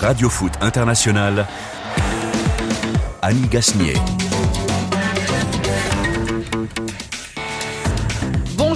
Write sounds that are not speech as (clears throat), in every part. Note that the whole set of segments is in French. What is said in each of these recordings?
Radio Foot International, Annie Gasnier.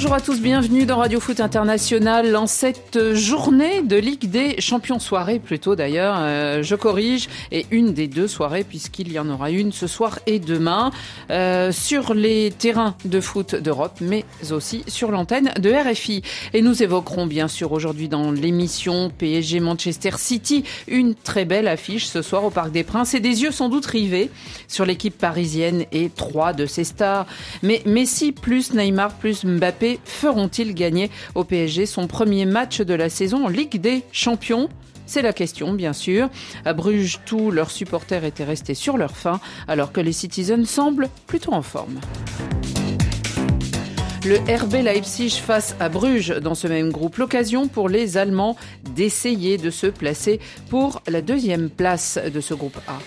Bonjour à tous, bienvenue dans Radio Foot International en cette journée de Ligue des Champions, soirée plutôt d'ailleurs, euh, je corrige, et une des deux soirées puisqu'il y en aura une ce soir et demain euh, sur les terrains de foot d'Europe, mais aussi sur l'antenne de RFI. Et nous évoquerons bien sûr aujourd'hui dans l'émission PSG Manchester City une très belle affiche ce soir au Parc des Princes et des yeux sans doute rivés sur l'équipe parisienne et trois de ses stars. Mais Messi plus Neymar plus Mbappé feront-ils gagner au PSG son premier match de la saison en Ligue des Champions? C'est la question, bien sûr. À Bruges, tous leurs supporters étaient restés sur leur faim, alors que les Citizens semblent plutôt en forme. Le RB Leipzig face à Bruges dans ce même groupe. L'occasion pour les Allemands d'essayer de se placer pour la deuxième place de ce groupe A.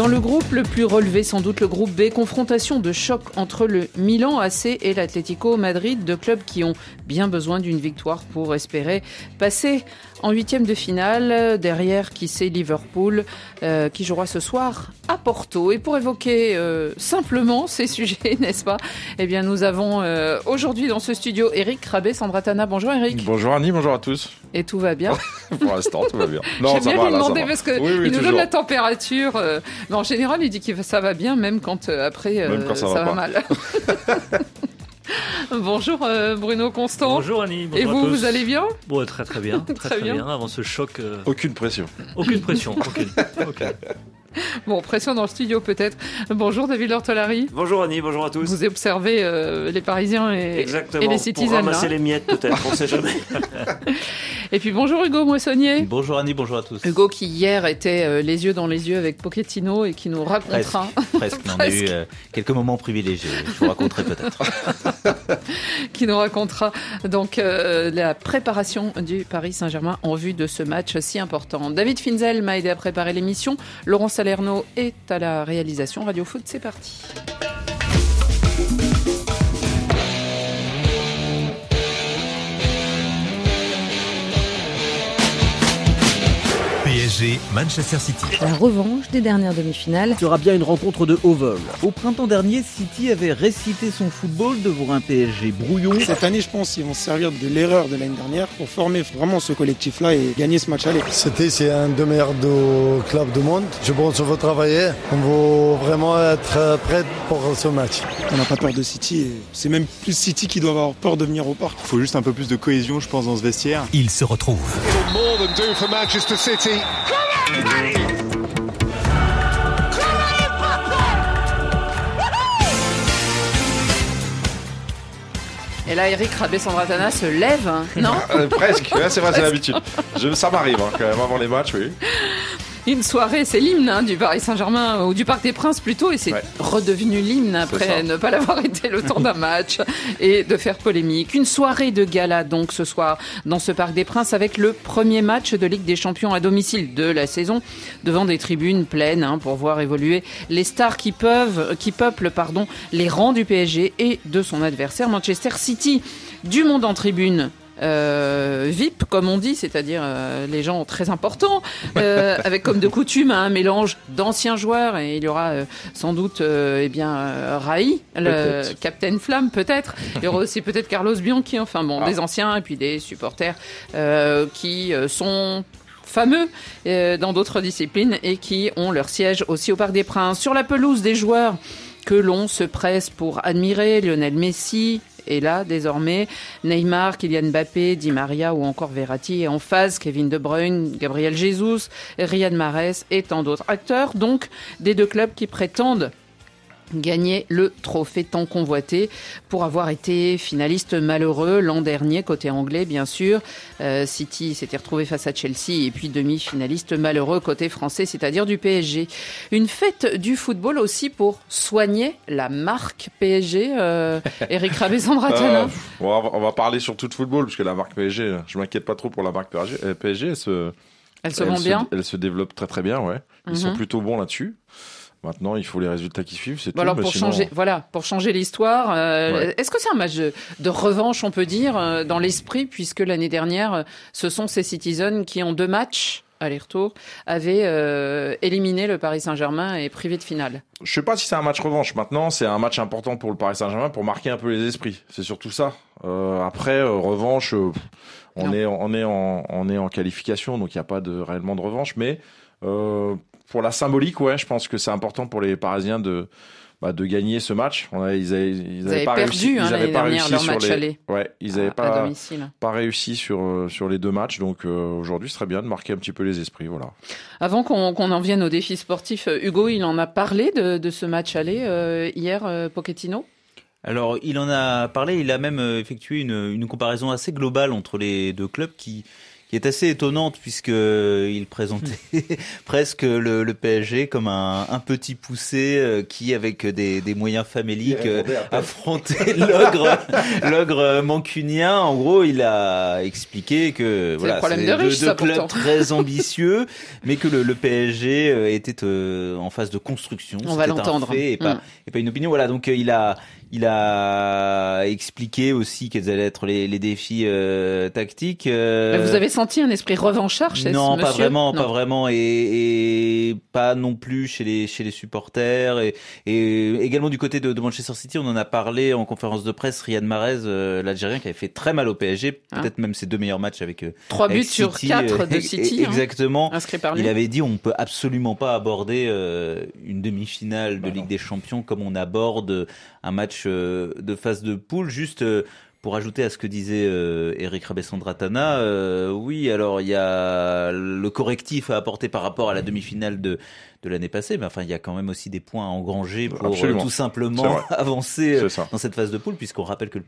Dans le groupe le plus relevé, sans doute le groupe B, confrontation de choc entre le Milan AC et l'Atlético Madrid, deux clubs qui ont bien besoin d'une victoire pour espérer passer en huitième de finale. Derrière, qui c'est Liverpool, euh, qui jouera ce soir à Porto. Et pour évoquer euh, simplement ces (laughs) sujets, n'est-ce pas? Eh bien, nous avons euh, aujourd'hui dans ce studio Eric Rabé, Sandra Tana. Bonjour Eric. Bonjour Annie, bonjour à tous. Et tout va bien? (laughs) Pour l'instant, tout va bien. Non, J'aime bien lui demander parce qu'il oui, nous donne la température. Mais en général, il dit que ça va bien, même quand après ça, va mal. (laughs) Bonjour euh, Bruno Constant. Bonjour Annie. Et vous, vous allez bien? Bon, très très bien, (laughs) très très, bien. Avant ce choc. Euh, aucune pression. Aucune pression. aucune. (laughs) (laughs) Bon, pression dans le studio peut-être. Bonjour David Lortolari. Bonjour Annie, bonjour à tous. Vous observez euh, les Parisiens et, et les citizens. Pour ramasser les miettes peut-être, on ne sait (laughs) jamais. et puis bonjour Hugo Moissonnier. Bonjour Annie, bonjour à tous. Hugo qui hier était euh, les yeux dans les yeux avec Pochettino et qui nous racontera. Presque, presque. on a eu euh, quelques moments privilégiés, je vous raconterai peut-être. (laughs) qui nous racontera donc la préparation du Paris Saint-Germain en vue de ce match si important. David Finzel m'a aidé à préparer l'émission. Laurence Salerno est à la réalisation. Radio Foot, c'est parti. Manchester City. La revanche des dernières demi-finales sera bien une rencontre de haut vol. Au printemps dernier, City avait récité son football devant un PSG brouillon. Cette année, je pense qu'ils vont se servir de l'erreur de l'année dernière pour former vraiment ce collectif-là et gagner ce match aller. City, c'est un des meilleurs clubs du monde. Je pense qu'on va travailler. On va vraiment être prêt pour ce match. On n'a pas peur de City. C'est même plus City qui doit avoir peur de venir au parc. Il faut juste un peu plus de cohésion, je pense, dans ce vestiaire. Il se retrouve. Et là, Eric Rabé-Sandratana se lève, hein, non. Euh, Presque, c'est vrai, c'est (laughs) l'habitude. Ça m'arrive hein, quand même avant les matchs, oui une soirée, c'est l'hymne hein, du Paris Saint-Germain ou du Parc des Princes plutôt, et c'est redevenu l'hymne après ne pas l'avoir (laughs) été le temps d'un match et de faire polémique. Une soirée de gala donc ce soir dans ce Parc des Princes avec le premier match de Ligue des Champions à domicile de la saison devant des tribunes pleines hein, pour voir évoluer les stars qui peuvent, qui peuplent pardon les rangs du PSG et de son adversaire Manchester City. Du monde en tribune, euh, VIP, comme on dit, c'est-à-dire euh, les gens très importants, euh, (laughs) avec comme de coutume un mélange d'anciens joueurs et il y aura sans doute eh bien Rai, le Captain Flamme peut-être. Il y aura aussi peut-être Carlos Bianchi, enfin bon, des ah. anciens et puis des supporters qui sont fameux dans d'autres disciplines et qui ont leur siège aussi au Parc des Princes. Sur la pelouse des joueurs que l'on se presse pour admirer, Lionel Messi, et là, désormais, Neymar, Kylian Mbappé, Di Maria ou encore Verratti et en phase, Kevin De Bruyne, Gabriel Jesus, Riyad Mahrez et tant d'autres acteurs, donc des deux clubs qui prétendent gagner le trophée tant convoité pour avoir été finaliste malheureux l'an dernier côté anglais bien sûr. Euh, City s'était retrouvé face à Chelsea et puis demi-finaliste malheureux côté français, c'est-à-dire du PSG. Une fête du football aussi pour soigner la marque PSG. Euh, Eric Rabé-Sandratana. (laughs) Euh, on, va parler surtout de football parce que la marque PSG, je m'inquiète pas trop pour la marque PSG. elle se, elle se vend bien. Elle se développe très très bien, ouais. Ils sont mhm. plutôt bons là-dessus. Maintenant, il faut les résultats qui suivent, c'est tout. Alors pour changer, voilà, pour changer l'histoire, euh, est-ce que c'est un match de, revanche, on peut dire, euh, dans l'esprit, puisque l'année dernière, ce sont ces Citizens qui ont deux matchs aller-retour, avaient euh, éliminé le Paris Saint-Germain et privé de finale? Je sais pas si c'est un match revanche. Maintenant, c'est un match important pour le Paris Saint-Germain pour marquer un peu les esprits. C'est surtout ça. après, revanche, on est, on est en, on est en qualification, donc il n'y a pas de réellement de revanche, mais pour la symbolique, ouais, je pense que c'est important pour les Parisiens de bah, de gagner ce match. On a, ils avaient, ils avaient pas perdu, réussi, hein, ils avaient pas réussi leur sur match les, aller. ouais, ils avaient pas, pas réussi sur euh, sur les deux matchs. Donc euh, aujourd'hui, ce serait bien de marquer un petit peu les esprits, voilà. Avant qu'on qu'on en vienne aux défis sportifs, euh, Hugo, il en a parlé de, de ce match aller euh, hier, euh, Pochettino? Alors, il en a parlé. Il a même effectué une, une comparaison assez globale entre les deux clubs qui qui est assez étonnante puisque il présentait (laughs) presque le, le, PSG comme un, un petit poussé euh, qui, avec des, des moyens faméliques, euh, affrontait (laughs) l'ogre, l'ogre mancunien. En gros, il a expliqué que voilà, c'est de deux, deux clubs très (laughs) ambitieux, mais que le, le PSG euh, était en phase de construction. On va l'entendre. Et pas, mm. et pas une opinion. Voilà, donc il a il a expliqué aussi quels allaient être les, les défis euh, tactiques. Euh... Vous avez senti un esprit revanchard chez Non, ce pas monsieur vraiment, non. pas vraiment, et, et, pas non plus chez les chez les supporters, et, et également du côté de, de, Manchester City, on en a parlé en conférence de presse. Riyad Mahrez, euh, l'Algérien, qui avait fait très mal au PSG, peut-être hein même ses deux meilleurs matchs avec euh, trois buts sur City, quatre de (laughs) City, exactement. Hein, inscrit par lui. Il avait dit on peut absolument pas aborder euh, une demi-finale de bah Ligue non. des Champions comme on aborde un match de phase de poule. Juste pour ajouter à ce que disait euh, Eric Rabessandratana, euh, oui, alors il y a le correctif à apporter par rapport à la demi-finale de de l'année passée, mais enfin il y a quand même aussi des points à engranger pour Absolument. euh, tout simplement (laughs) avancer dans cette phase de poule, puisqu'on rappelle que le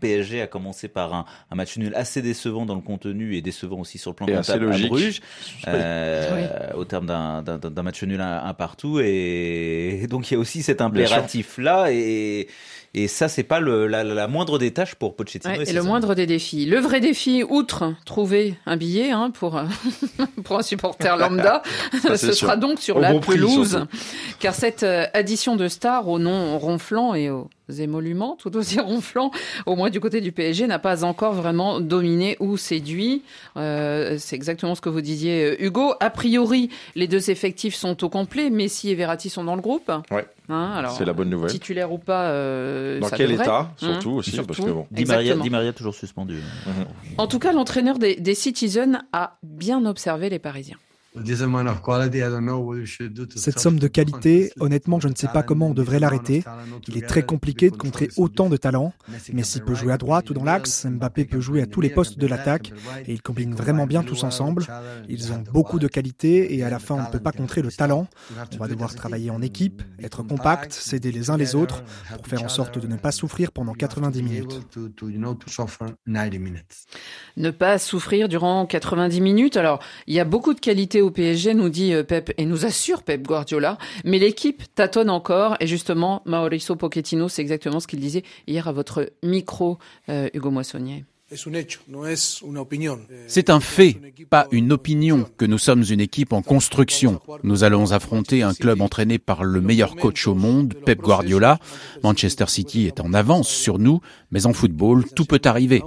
PSG a commencé par un, un, match nul assez décevant dans le contenu et décevant aussi sur le plan comptable à Bruges, euh, oui. au terme d'un match nul un, un, partout. Et donc il y a aussi cet impératif là et et ça, c'est pas le, la, la, moindre des tâches pour Pochettino. Ouais, et, et le ça. moindre des défis. Le vrai défi, outre trouver un billet hein, pour, (laughs) pour un supporter lambda, (laughs) ça, ce sûr. sera donc sur Au la bon pelouse. car cette euh, addition de stars au nom ronflant et aux émoluments tout aussi (laughs) ronflant, au moins du côté du PSG, n'a pas encore vraiment dominé ou séduit. Euh, c'est exactement ce que vous disiez, Hugo. A priori, les deux effectifs sont au complet. Messi et Verratti sont dans le groupe. Ouais. Hein, alors, c'est la bonne nouvelle. Titulaire ou pas, euh, dans ça quel devrait. état surtout Mmh, aussi surtout. parce que bon. Di Maria. Di Maria toujours suspendu. Mmh. En tout cas, l'entraîneur des, des Citizens a bien observé les Parisiens. Cette somme de qualité, honnêtement, je ne sais pas comment on devrait l'arrêter. Il est très compliqué de contrer autant de talent. Messi peut jouer à droite ou dans l'axe, Mbappé peut jouer à tous les postes de l'attaque, et ils combinent vraiment bien tous ensemble. Ils ont beaucoup de qualité, et à la fin, on ne peut pas contrer le talent. On va devoir travailler en équipe, être compact, s'aider les uns les autres, pour faire en sorte de ne pas souffrir pendant 90 minutes. Ne pas souffrir durant 90 minutes. Alors, il y a beaucoup de qualité au PSG, nous dit euh, Pep, et nous assure Pep Guardiola, mais l'équipe tâtonne encore, et justement, Mauricio Pochettino, c'est exactement ce qu'il disait hier à votre micro, euh, Hugo Moissonnier. C'est un fait, pas une opinion, que nous sommes une équipe en construction. Nous allons affronter un club entraîné par le meilleur coach au monde, Pep Guardiola. Manchester City est en avance sur nous, mais en football, tout peut arriver.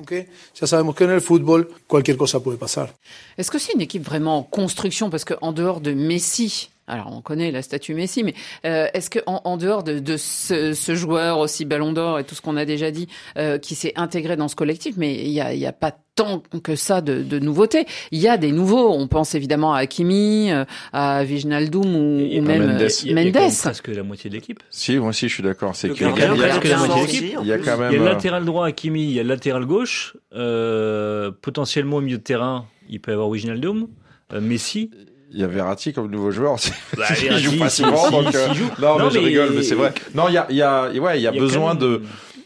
Est-ce que c'est une équipe vraiment en construction? Parce qu'en dehors de Messi, alors on connaît la statue Messi, mais euh, est-ce que en, en, dehors de, de ce, ce, joueur aussi Ballon d'Or et tout ce qu'on a déjà dit, euh, qui s'est intégré dans ce collectif, mais il y a, y a, pas tant que ça de, de, nouveautés. Il y a des nouveaux. On pense évidemment à Hakimi, euh, à Viginaldoum ou, ou même Mendes. Mendes. Il y a, il y a presque la moitié de l'équipe. Si, moi aussi je suis d'accord. C'est qu'il y, y, presque la moitié de l'équipe. Il y a quand même. Il y a le latéral droit Hakimi, il y a le latéral gauche, euh, potentiellement au milieu de terrain, il peut y avoir Viginaldoum, euh, Messi. Il y a Verratti comme nouveau joueur. Bah, (laughs) il joue pas si, souvent, si, donc. si, euh, joue. Non, Non, mais je rigole, mais c'est vrai. Non, il y a, il y a, ouais, il y a Il y a besoin même- de.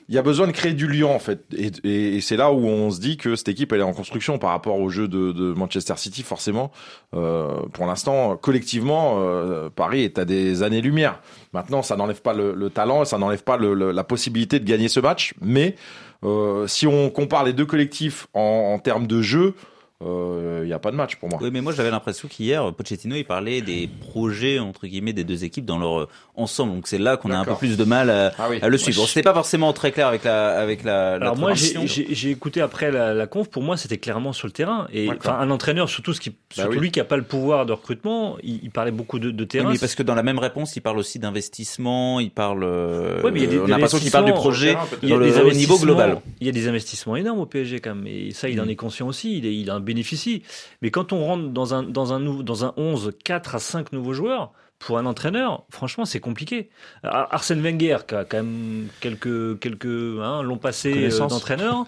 Il y a besoin de créer du lien en fait, et, et, et c'est là où on se dit que cette équipe elle est en construction par rapport au jeu de, de Manchester City forcément. Euh, pour l'instant, collectivement, euh, Paris est à des années-lumière. Maintenant, ça n'enlève pas le, le talent, ça n'enlève pas le, le, la possibilité de gagner ce match, mais euh, si on compare les deux collectifs en, en termes de jeu, il n'y a pas de match pour moi. Oui, mais moi j'avais l'impression qu'hier, Pochettino, il parlait des projets, entre guillemets, des deux équipes dans leur ensemble. Donc c'est là qu'on a un peu plus de mal à, ah à le suivre. Bon, c'était pas forcément très clair avec la, avec la, Alors moi, j'ai écouté après la, la conf, pour moi, c'était clairement sur le terrain. Et enfin, un entraîneur, surtout, ce qui, bah surtout lui qui a pas le pouvoir de recrutement, il, parlait beaucoup de, de terrain. Oui, mais parce que dans la même réponse, il parle aussi d'investissement, il parle. Ouais, mais il y a des, on a l'impression qu'il parle du projet il y a des au niveau global. Il y a des investissements énormes au PSG quand même, et ça, il en mm. est conscient aussi. Il, est, il en bénéficie. Mais quand on rentre dans un dans un dans un 11, 4 à 5 nouveaux joueurs pour un entraîneur, franchement, c'est compliqué. Arsène Wenger, qui a quand même quelques, quelques hein, long passé euh, d'entraîneur,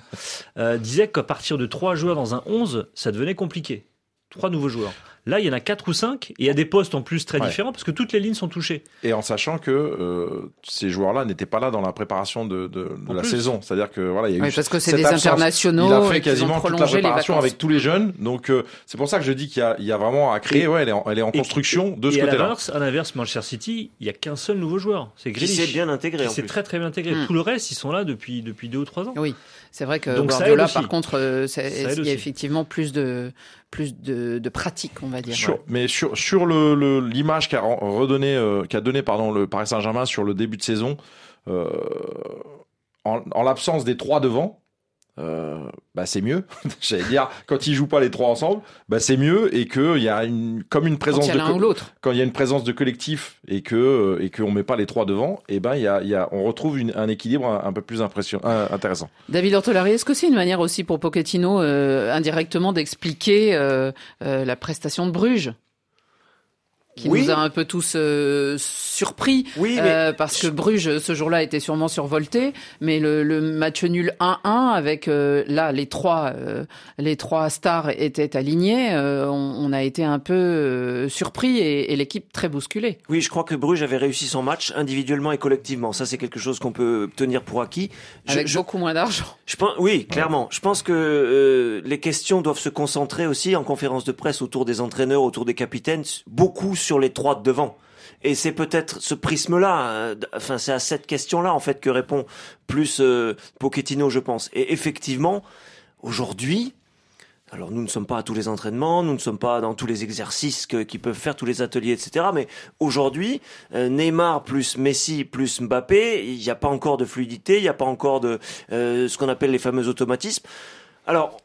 euh, disait qu'à partir de trois joueurs dans un 11, ça devenait compliqué. Trois nouveaux joueurs. Là, il y en a quatre ou cinq, et il y a des postes en plus très différents parce que toutes les lignes sont touchées. Et en sachant que euh, ces joueurs-là n'étaient pas là dans la préparation de, de, de la saison, c'est-à-dire que voilà, il y a eu parce que c'est des internationaux. Il a fait quasiment toute la préparation avec tous les jeunes, donc euh, c'est pour ça que je dis qu'il y a, il y a vraiment à créer. ouais, elle est en, elle est en construction de ce côté-là. À l'inverse, Manchester City, il y a qu'un seul nouveau joueur, c'est Grealish. C'est bien intégré. C'est très très bien intégré. Hmm. Tout le reste, ils sont là depuis depuis deux ou trois ans. Oui, c'est vrai que Donc Guardiola, par contre, euh, il y a effectivement plus de plus de, de pratique, on va dire. Mais sur sur le l'image qu'a redonné euh, qu'a donné pardon le Paris Saint-Germain sur le début de saison, euh, en, en l'absence des trois devant, euh, bah c'est mieux. (laughs) J'allais dire quand ils jouent pas les trois ensemble, bah c'est mieux et que il y a une comme une présence quand de l'autre. quand il y a une présence de collectif et que euh, et qu'on met pas les trois devant, et eh ben il y a, il y a on retrouve une, un équilibre un, peu plus impressionnant, intéressant. David Ortolari, est-ce que c'est une manière aussi pour Pochettino euh, indirectement d'expliquer euh, la prestation de Bruges? Qui nous a un peu tous euh, surpris oui, euh, parce que Bruges ce jour-là était sûrement survolté mais le, le match nul 1-1 avec euh, là les trois les trois stars étaient alignés on, on, a été un peu surpris et, et l'équipe très bousculée. Oui, je crois que Bruges avait réussi son match individuellement et collectivement. Ça c'est quelque chose qu'on peut tenir pour acquis. Avec beaucoup moins d'argent. Je pense oui, clairement. Je pense que les questions doivent se concentrer aussi en conférence de presse autour des entraîneurs, autour des capitaines, beaucoup sur les trois de devant. Et c'est peut-être ce prisme-là, euh, enfin c'est à cette question-là en fait que répond plus euh, Pochettino, je pense. Et effectivement, aujourd'hui, alors nous ne sommes pas à tous les entraînements, nous ne sommes pas dans tous les exercices que, qui peuvent faire tous les ateliers, etc. Mais aujourd'hui, euh, Neymar plus Messi plus Mbappé, il n'y a pas encore de fluidité, il n'y a pas encore de ce qu'on appelle les fameux automatismes. Alors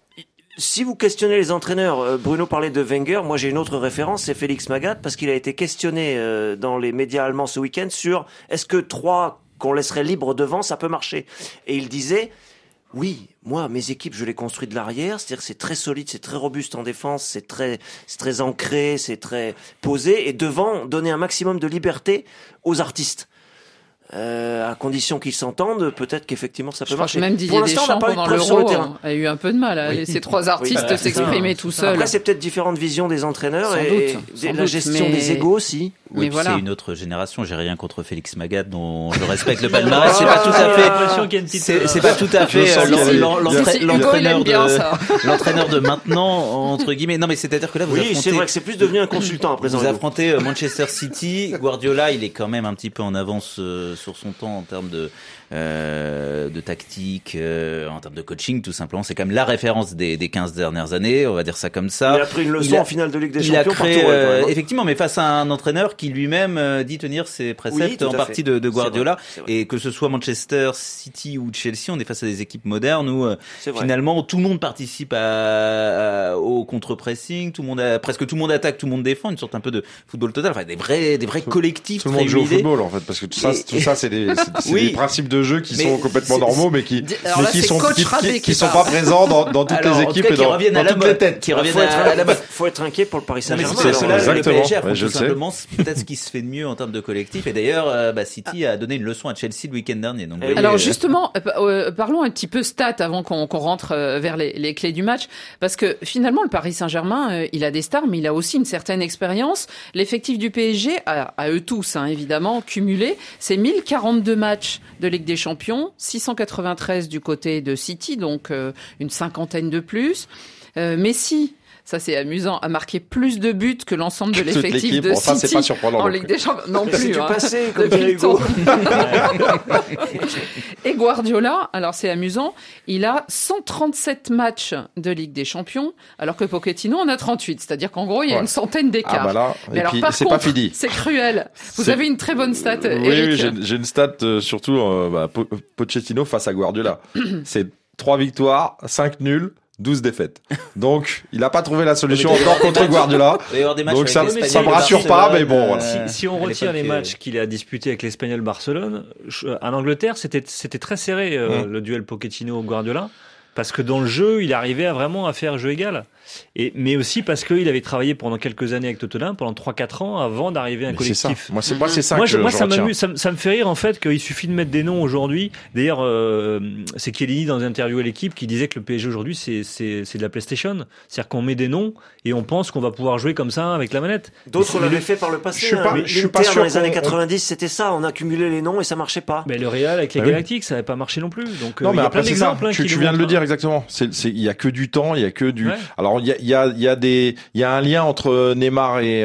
si vous questionnez les entraîneurs, euh, Bruno parlait de Wenger, moi j'ai une autre référence, c'est Félix Magath, parce qu'il a été questionné euh, dans les médias allemands ce week-end sur est-ce que trois qu'on laisserait libre devant, ça peut marcher? Et il disait, oui, moi, mes équipes, je les construis de l'arrière, c'est-à-dire c'est très solide, c'est très robuste en défense, c'est très, c'est très ancré, c'est très posé, et devant, donner un maximum de liberté aux artistes. Euh, à condition qu'ils s'entendent, peut-être qu'effectivement ça peut je marcher. Même Didier Deschamps pendant l'Euro a eu un peu de mal à laisser trois artistes s'exprimer tout seuls. Après c'est peut-être différentes visions des entraîneurs et, la gestion des égos aussi. Oui, voilà. c'est une autre génération. J'ai rien contre Félix Magath, dont je respecte le palmarès. C'est pas tout à fait. C'est pas tout à fait l'entraîneur de (laughs) l'entraîneur de maintenant entre guillemets. Non, mais c'est-à-dire que là vous oui, c'est vrai que c'est plus devenu un consultant à présent. Vous affrontez euh, Manchester City, Guardiola, il est quand même un petit peu en avance euh, sur son temps en termes de euh, de tactique, euh, en termes de coaching, tout simplement. C'est quand même la référence des, des 15 dernières années, on va dire ça comme ça. Il a pris une leçon en finale de Ligue des Champions. Il a créé, euh, effectivement, mais face à un entraîneur qui lui-même euh, dit tenir ses préceptes en partie de, de Guardiola, et que ce soit Manchester City ou Chelsea, on est face à des équipes modernes où finalement tout le monde participe à, au contre-pressing, tout le monde, a, presque tout le monde attaque, tout le monde défend, une sorte un peu de football total, enfin des vrais, des vrais collectifs. Tout le monde joue au football en fait, parce que tout ça, tout ça, c'est des, (laughs) des principes de jeux qui sont complètement normaux, mais qui, mais qui sont, qui, qui, sont pas présents dans, dans toutes les équipes et dans, dans toutes les têtes. Qui reviennent à, la base. Faut être inquiet pour le Paris Saint-Germain. Le PSG a tout simplement peut-être ce qui se fait de mieux en termes de collectif. Et d'ailleurs, euh, bah, City a donné une leçon à Chelsea le week-end dernier. Donc, Alors euh, justement, euh, parlons un petit peu stats avant qu'on rentre vers les, les clés du match, parce que finalement, le Paris Saint-Germain, il a des stars, mais il a aussi une certaine expérience. L'effectif du PSG, à, à eux tous, hein, évidemment, cumulé, c'est 1042 matchs de Ligue des Champions, 693 du côté de City, donc euh, une cinquantaine de plus. Euh, Messi, ça c'est amusant, a marqué plus de buts que l'ensemble de l'effectif l'équipe. de Bon, ça, City c'est pas surprenant, en. Ligue des Champions. Non C'est plus. du hein. passé, (laughs) comme. (laughs) Et Guardiola, alors c'est amusant, il a 137 matchs de Ligue des Champions, alors que Pochettino en a 38. C'est-à-dire qu'en gros, il y a Ouais. une centaine d'écarts. Ah bah là, Mais et alors, puis par c'est pas contre, fini. C'est cruel. Vous avez une très bonne stat, Oui, Eric. oui, j'ai j'ai une stat euh, surtout euh, bah, Po- Pochettino face à Guardiola. (clears throat) c'est trois victoires, 5 nuls, 12 défaites. (laughs) Donc, il n'a pas trouvé la solution encore contre Guardiola. (laughs) Donc ça, ça me rassure pas, mais bon, voilà. Si, si on à retire les matchs qu'il a disputés avec l'Espagnol Barcelone, je- en Angleterre, c'était c'était très serré euh, le duel Pochettino-Guardiola parce que dans le jeu, il arrivait à vraiment à faire jeu égal. Et mais aussi parce qu'il avait travaillé pendant quelques années avec Tottenham, pendant 3-4 ans avant d'arriver à un Mais c'est ça. collectif. Moi, c'est moi, c'est ça moi, que je- moi je ça, ça, me- ça me fait rire en fait qu'il suffit de mettre des noms aujourd'hui. D'ailleurs, euh, c'est Kelly dans une interview à l'équipe qui disait que le PSG aujourd'hui c'est c'est c'est de la PlayStation, c'est-à-dire qu'on met des noms et on pense qu'on va pouvoir jouer comme ça avec la manette. D'autres l'avaient fait par le passé. Je suis hein. pas- Mais je suis pas sûr dans les années qu'on- 90, c'était ça. On accumulait les noms et ça marchait pas. Mais le Real avec les Ah oui. Galactiques, ça n'avait pas marché non plus. Donc euh, Non, il mais y a après, plein c'est ça. d'exemples. hein, Tu, viens de le dire exactement. C'est, c'est, il y a que du temps, il y a que du. Ouais. Alors, il y a, il y a, y a des, il y a un lien entre Neymar et et, et,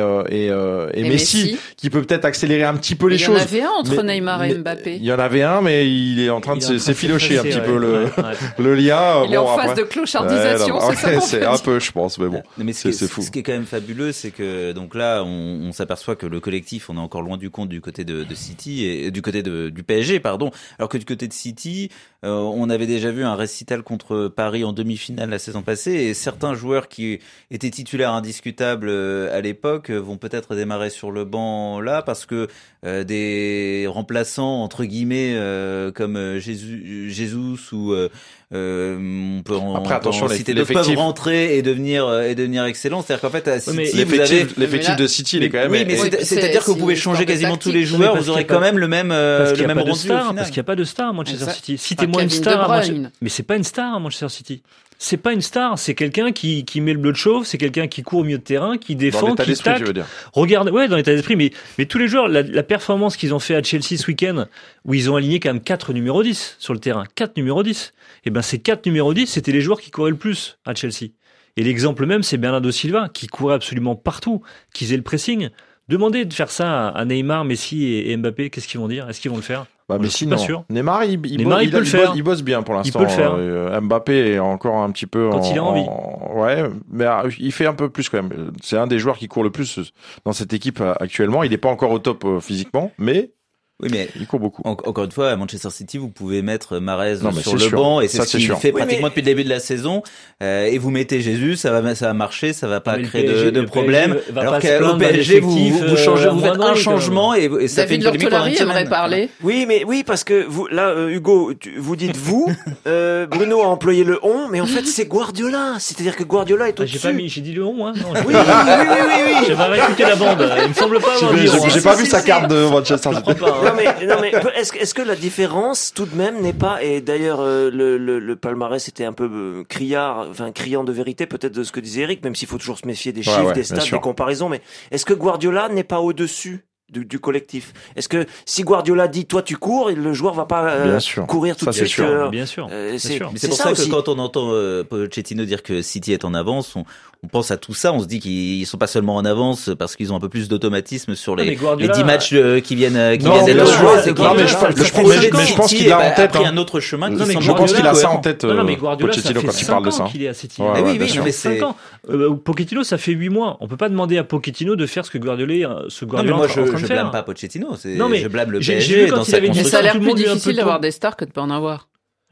euh, et Et Messi, Messi. qui peut peut-être accélérer un petit peu les Il y choses. en avait un entre Mais- Neymar et Mbappé. Il y en avait un, mais il est en train de Il est en s'effilocher un petit ouais. peu le, Ouais, (laughs) le lien. Il est Bon, en phase après- de clochardisation, c'est un peu, je pense, mais bon. Mais ce, C'est est, fou. ce qui est quand même fabuleux, c'est que donc là, on, on s'aperçoit que le collectif, on est encore loin du compte du côté de, de City et du côté de, du PSG, pardon. Alors que du côté de City, euh, on avait déjà vu un récital contre Paris en demi-finale la saison passée, et certains joueurs qui étaient titulaires indiscutables euh, à l'époque euh, vont peut-être démarrer sur le banc là parce que euh, des remplaçants entre guillemets euh, comme Jésus, Jésus ou euh, on peut en, Après, en attention, citer d'autres, peuvent rentrer et devenir et devenir excellent. C'est-à-dire qu'en fait à City, mais vous L'effectif, avez l'effectif de City, il est quand même. oui, mais c'est-à-dire c'est- que vous pouvez changer quasiment tactique. tous les joueurs, vous aurez quand pas- même le même le même rendu parce qu'il n'y a pas de star à Manchester. City. Moins une star mais c'est pas une star à Manchester City. C'est pas une star, c'est quelqu'un qui, qui met le bleu de chauve, c'est quelqu'un qui court au milieu de terrain, qui défend, qui tacle. veux dire. Regarde, ouais, dans l'état d'esprit, mais, mais tous les joueurs, la, la performance qu'ils ont fait à Chelsea ce week-end, où ils ont aligné quand même quatre numéros 10 sur le terrain, quatre numéros 10. Et ben, ces quatre numéros 10, c'était les joueurs qui couraient le plus à Chelsea. Et l'exemple même, c'est Bernardo Silva, qui courait absolument partout, qui faisait le pressing. Demandez de faire ça à Neymar, Messi et Mbappé, qu'est-ce qu'ils vont dire? Est-ce qu'ils vont le faire? Mais sinon, sûr. Neymar, il, il, Neymar, bosse, il peut a- le bosse- faire. il bosse bien pour l'instant. peut le faire. Euh, Mbappé est encore un petit peu Quand en, il a envie. en- ouais, mais euh, il fait un peu plus quand même. C'est un des joueurs qui court le plus dans cette équipe euh, actuellement. Il n'est pas encore au top euh, physiquement, mais Oui, mais il court beaucoup. en- encore une fois, à Manchester City, vous pouvez mettre Marez Non, sur le sûr. banc et c'est ce qu'il fait Oui, pratiquement mais- depuis le début de la saison. Euh, et vous mettez Jésus, ça va, ça va marcher, ça va pas mais créer PSG de, de problème. Alors pas qu'au PSG, vous, vous changez, euh, vous faites un changement et, et ça fait une polémique aimerait semaine. parler. Oui, mais oui, parce que vous, là, euh, Hugo, tu- vous dites vous, (laughs) euh, Bruno a employé le on, mais en fait c'est Guardiola. C'est-à-dire que Guardiola est Ah, J'ai au-dessus. pas mis, j'ai dit le on, hein Non, j'ai Oui, pas- oui, oui, oui, oui. J'avais réécouté la bande. Il me semble pas avoir J'ai dit j'ai- on. j'ai si, pas vu sa carte de Manchester City. Non mais, non mais est-ce que- la différence tout de même n'est pas et d'ailleurs euh, le, le, le palmarès était un peu euh, criard enfin criant de vérité peut-être de ce que disait Eric même s'il faut toujours se méfier des Ouais, chiffres ouais, des stats des comparaisons mais est-ce que Guardiola n'est pas au-dessus du, du collectif Est-ce que si Guardiola dit toi tu cours le joueur va pas euh, Bien sûr. courir tout Ça, de c'est suite sûr. euh, Bien sûr. euh, c'est pour ça, ça, aussi. que quand on entend euh, Pochettino dire que City est en avance, on, on pense à tout ça, on se dit qu'ils sont pas seulement en avance parce qu'ils ont un peu plus d'automatisme sur les, les Guardiola- 10 matchs euh, qui viennent, euh, qui Non, viennent bien d'être sûr. joués. Non, mais je- pense- qu'il a en tête, hein. un autre chemin Je pense qu'il a ça en tête, Non, non, mais Guardiola, ça Pochettino, quand il 5 parle de ça. qu'il est à City. Ouais, ouais, oui, oui, sûr. non, mais Cinq c'est. ans. Euh, Pochettino, ça fait 8 mois. On peut pas demander à Pochettino de faire ce que Guardiola, ce Guardiola je, blâme pas Pochettino, c'est, Non, mais je blâme le PSG vu quand dans il sa Mais ça, a construction. l'air plus difficile d'avoir des stars que de pas en avoir.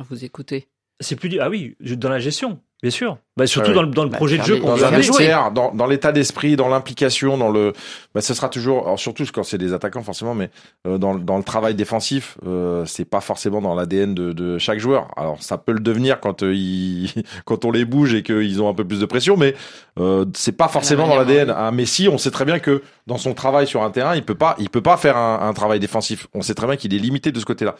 Vous écouter. C'est plus, ah oui, dans la gestion, bien sûr. Bah, surtout Ouais. dans le, dans le Bah, projet de jeu qu'on un faire dans, dans l'état d'esprit, dans l'implication, dans le, bah, ce sera toujours, alors surtout quand c'est des attaquants forcément, mais euh, dans, dans le travail défensif, euh, c'est pas forcément dans l'ADN de, de chaque joueur. Alors ça peut le devenir quand euh, ils, (laughs) quand on les bouge et qu'ils ont un peu plus de pression, mais euh, c'est pas forcément dans manière, l'ADN. Un Messi, on sait très bien que dans son travail sur un terrain, il peut pas, il peut pas faire un, un travail défensif. On sait très bien qu'il est limité de ce côté-là.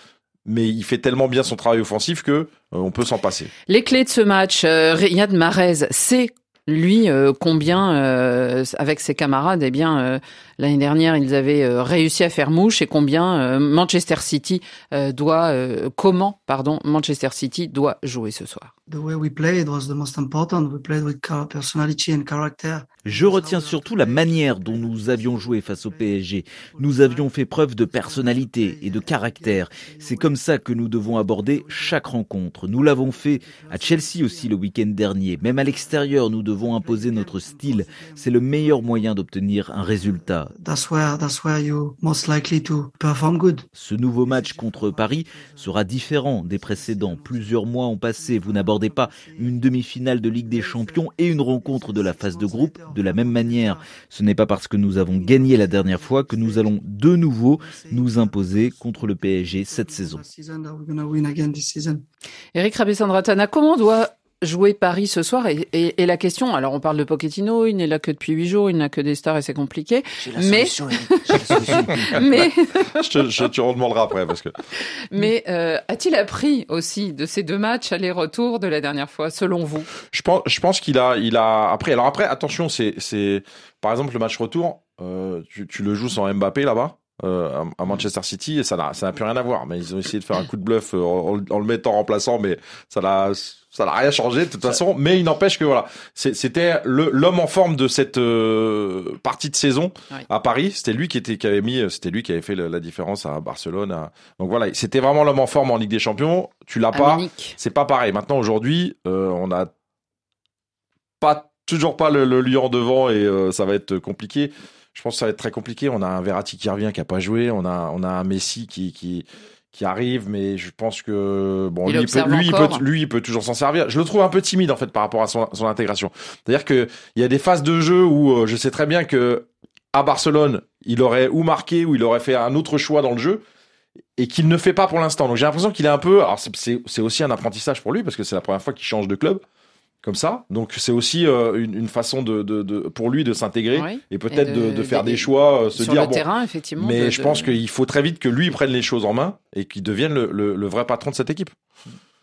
Mais il fait tellement bien son travail offensif que euh, on peut s'en passer. Les clés de ce match, euh, Riyad Mahrez sait lui euh, combien euh, avec ses camarades eh bien l'année dernière ils avaient réussi à faire mouche et combien Manchester City doit, comment pardon Manchester City doit jouer ce soir. Je retiens surtout la manière dont nous avions joué face au PSG. Nous avions fait preuve de personnalité et de caractère. C'est comme ça que nous devons aborder chaque rencontre. Nous l'avons fait à Chelsea aussi le week-end dernier. Même à l'extérieur, nous devons imposer notre style. C'est le meilleur moyen d'obtenir un résultat. Ce nouveau match contre Paris sera différent des précédents. Plusieurs mois ont passé. Vous n'abordez pas une demi-finale de Ligue des Champions et une rencontre de la phase de groupe de la même manière. Ce n'est pas parce que nous avons gagné la dernière fois que nous allons de nouveau nous imposer contre le PSG cette saison. Eric Rabessandratana, comment doit jouer Paris ce soir et, et, la question, alors on parle de Pochettino, il n'est là que depuis huit jours, il n'a que des stars et c'est compliqué. mais, (laughs) mais, je, te, je te redemanderai après parce que. (laughs) Mais euh, a-t-il appris aussi de ces deux matchs aller-retour de la dernière fois, selon vous? Je pense, je pense qu'il a, il a après. Alors après, attention, c'est, c'est, par exemple le match retour, euh, tu, tu le joues sans Mbappé là-bas. Euh, à Manchester City et ça n'a ça n'a plus rien à voir mais ils ont essayé de faire un coup de bluff euh, en, en, le mettant remplaçant mais ça n'a ça n'a rien changé de toute façon mais il n'empêche que voilà c'était l'homme en forme de cette euh, partie de saison à Paris. C'était lui qui était qui avait mis c'était lui qui avait fait la différence à Barcelone donc voilà c'était vraiment l'homme en forme en Ligue des Champions. Tu l'as pas c'est pas pareil. Maintenant aujourd'hui on a pas toujours pas le, le lion devant et ça va être compliqué. Je pense que ça va être très compliqué. On a un Verratti qui revient, qui a pas joué. On a, on a un Messi qui, qui, qui arrive, mais je pense que bon, lui, il peut, lui, il peut, lui, il peut toujours s'en servir. Je le trouve un peu timide en fait par rapport à son, son intégration. C'est-à-dire que il y a des phases de jeu où euh, je sais très bien que à Barcelone, il aurait ou marqué ou il aurait fait un autre choix dans le jeu et qu'il ne fait pas pour l'instant. Donc j'ai l'impression qu'il est un peu. Alors c'est aussi un apprentissage pour lui parce que c'est la première fois qu'il change de club comme ça. Donc c'est aussi euh, une, une, façon de, de, de, pour lui de s'intégrer et peut-être de, de, faire des choix, euh, se sur dire le terrain effectivement. Mais je pense qu'il faut très vite que lui prenne les choses en main et qu'il devienne le, le, le, vrai patron de cette équipe.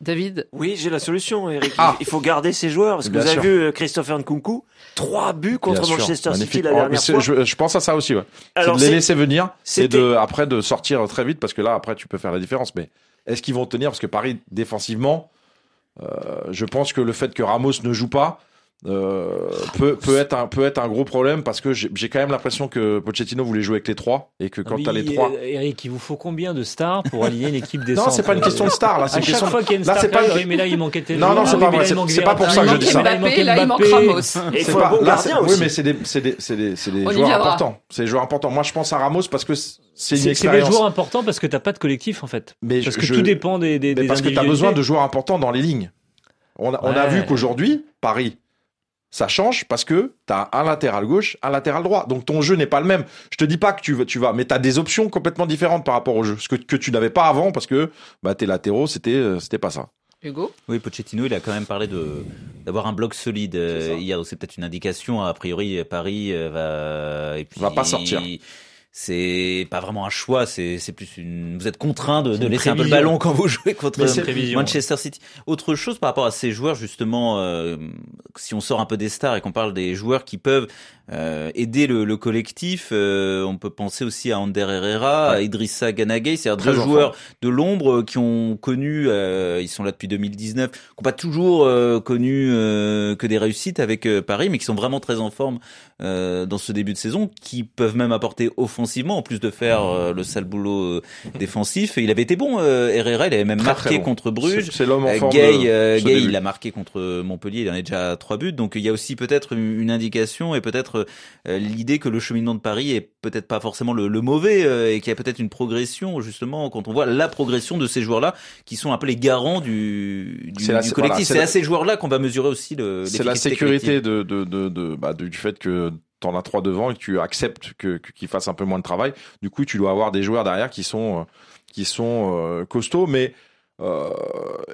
David Oui, j'ai la solution, Eric. Ah. Il faut garder ses joueurs parce que vous avez vu euh, Christopher Nkunku, trois buts contre Manchester City la dernière fois. Je, je, pense à ça aussi. Ouais. C'est de les laisser venir et de après de sortir très vite parce que là après tu peux faire la différence. Mais est-ce qu'ils vont tenir? Parce que Paris défensivement je pense que le fait que Ramos ne joue pas, euh, peut peut être un peut être un gros problème parce que j'ai quand même l'impression que Pochettino voulait jouer avec les trois et que quand tu as les trois Eric il vous faut combien de stars pour aligner l'équipe des Non, c'est pas une question de stars là, c'est une chaque question fois qu'il y a une star là, c'est pas mais là il manquait Non non, c'est pas vrai, c'est pas pour ça que je dis ça. Mbappé, là il manque Ramos. C'est pas là oui mais c'est des c'est des c'est des c'est des joueurs importants. C'est des joueurs importants. Moi je pense à Ramos parce que c'est une expérience. C'est des joueurs importants parce que t'as pas de collectif en fait. Mais parce que tout dépend des des parce que t'as besoin de joueurs importants dans les lignes. On a, on a vu qu'aujourd'hui, Paris, ça change parce que tu as un latéral gauche, un latéral droit. Donc ton jeu n'est pas le même. Je te dis pas que tu, tu vas, mais tu as des options complètement différentes par rapport au jeu. Ce que, que tu n'avais pas avant parce que bah, tes latéraux, c'était euh, c'était pas ça. Hugo? Oui, Pochettino, il a quand même parlé de d'avoir un bloc solide euh, hier. C'est peut-être une indication. A priori, Paris euh, va et puis, va pas sortir c'est pas vraiment un choix, c'est plus une. Vous êtes contraint de, de laisser un peu le ballon quand vous jouez contre Manchester City. Autre chose par rapport à ces joueurs justement, euh, si on sort un peu des stars et qu'on parle des joueurs qui peuvent euh, aider le, le collectif, euh, on peut penser aussi à Ander Herrera, à Idrissa Ganagay, c'est-à-dire deux joueurs de l'ombre qui ont connu, euh, ils sont là depuis 2019, qui n'ont pas toujours euh, connu que des réussites avec Paris, mais qui sont vraiment très en forme dans ce début de saison, qui peuvent même apporter offensivement, en plus de faire le sale boulot défensif. Et il avait été bon, Herrera, il avait même marqué contre Bruges. C'est l'homme en forme. Gay, Gay il a marqué contre Montpellier, il en est déjà à trois buts, donc il y a aussi peut-être une indication et peut-être euh, l'idée que le cheminement de Paris est peut-être pas forcément le, mauvais euh, et qu'il y a peut-être une progression justement quand on voit la progression de ces joueurs-là qui sont un peu les garants du, du, du collectif. c'est à ces joueurs-là qu'on va mesurer aussi le. C'est la sécurité de, de, de, de bah, du fait que t'en as trois devant et que tu acceptes que qu'ils fassent un peu moins de travail. Du coup, tu dois avoir des joueurs derrière qui sont qui sont costauds, mais euh,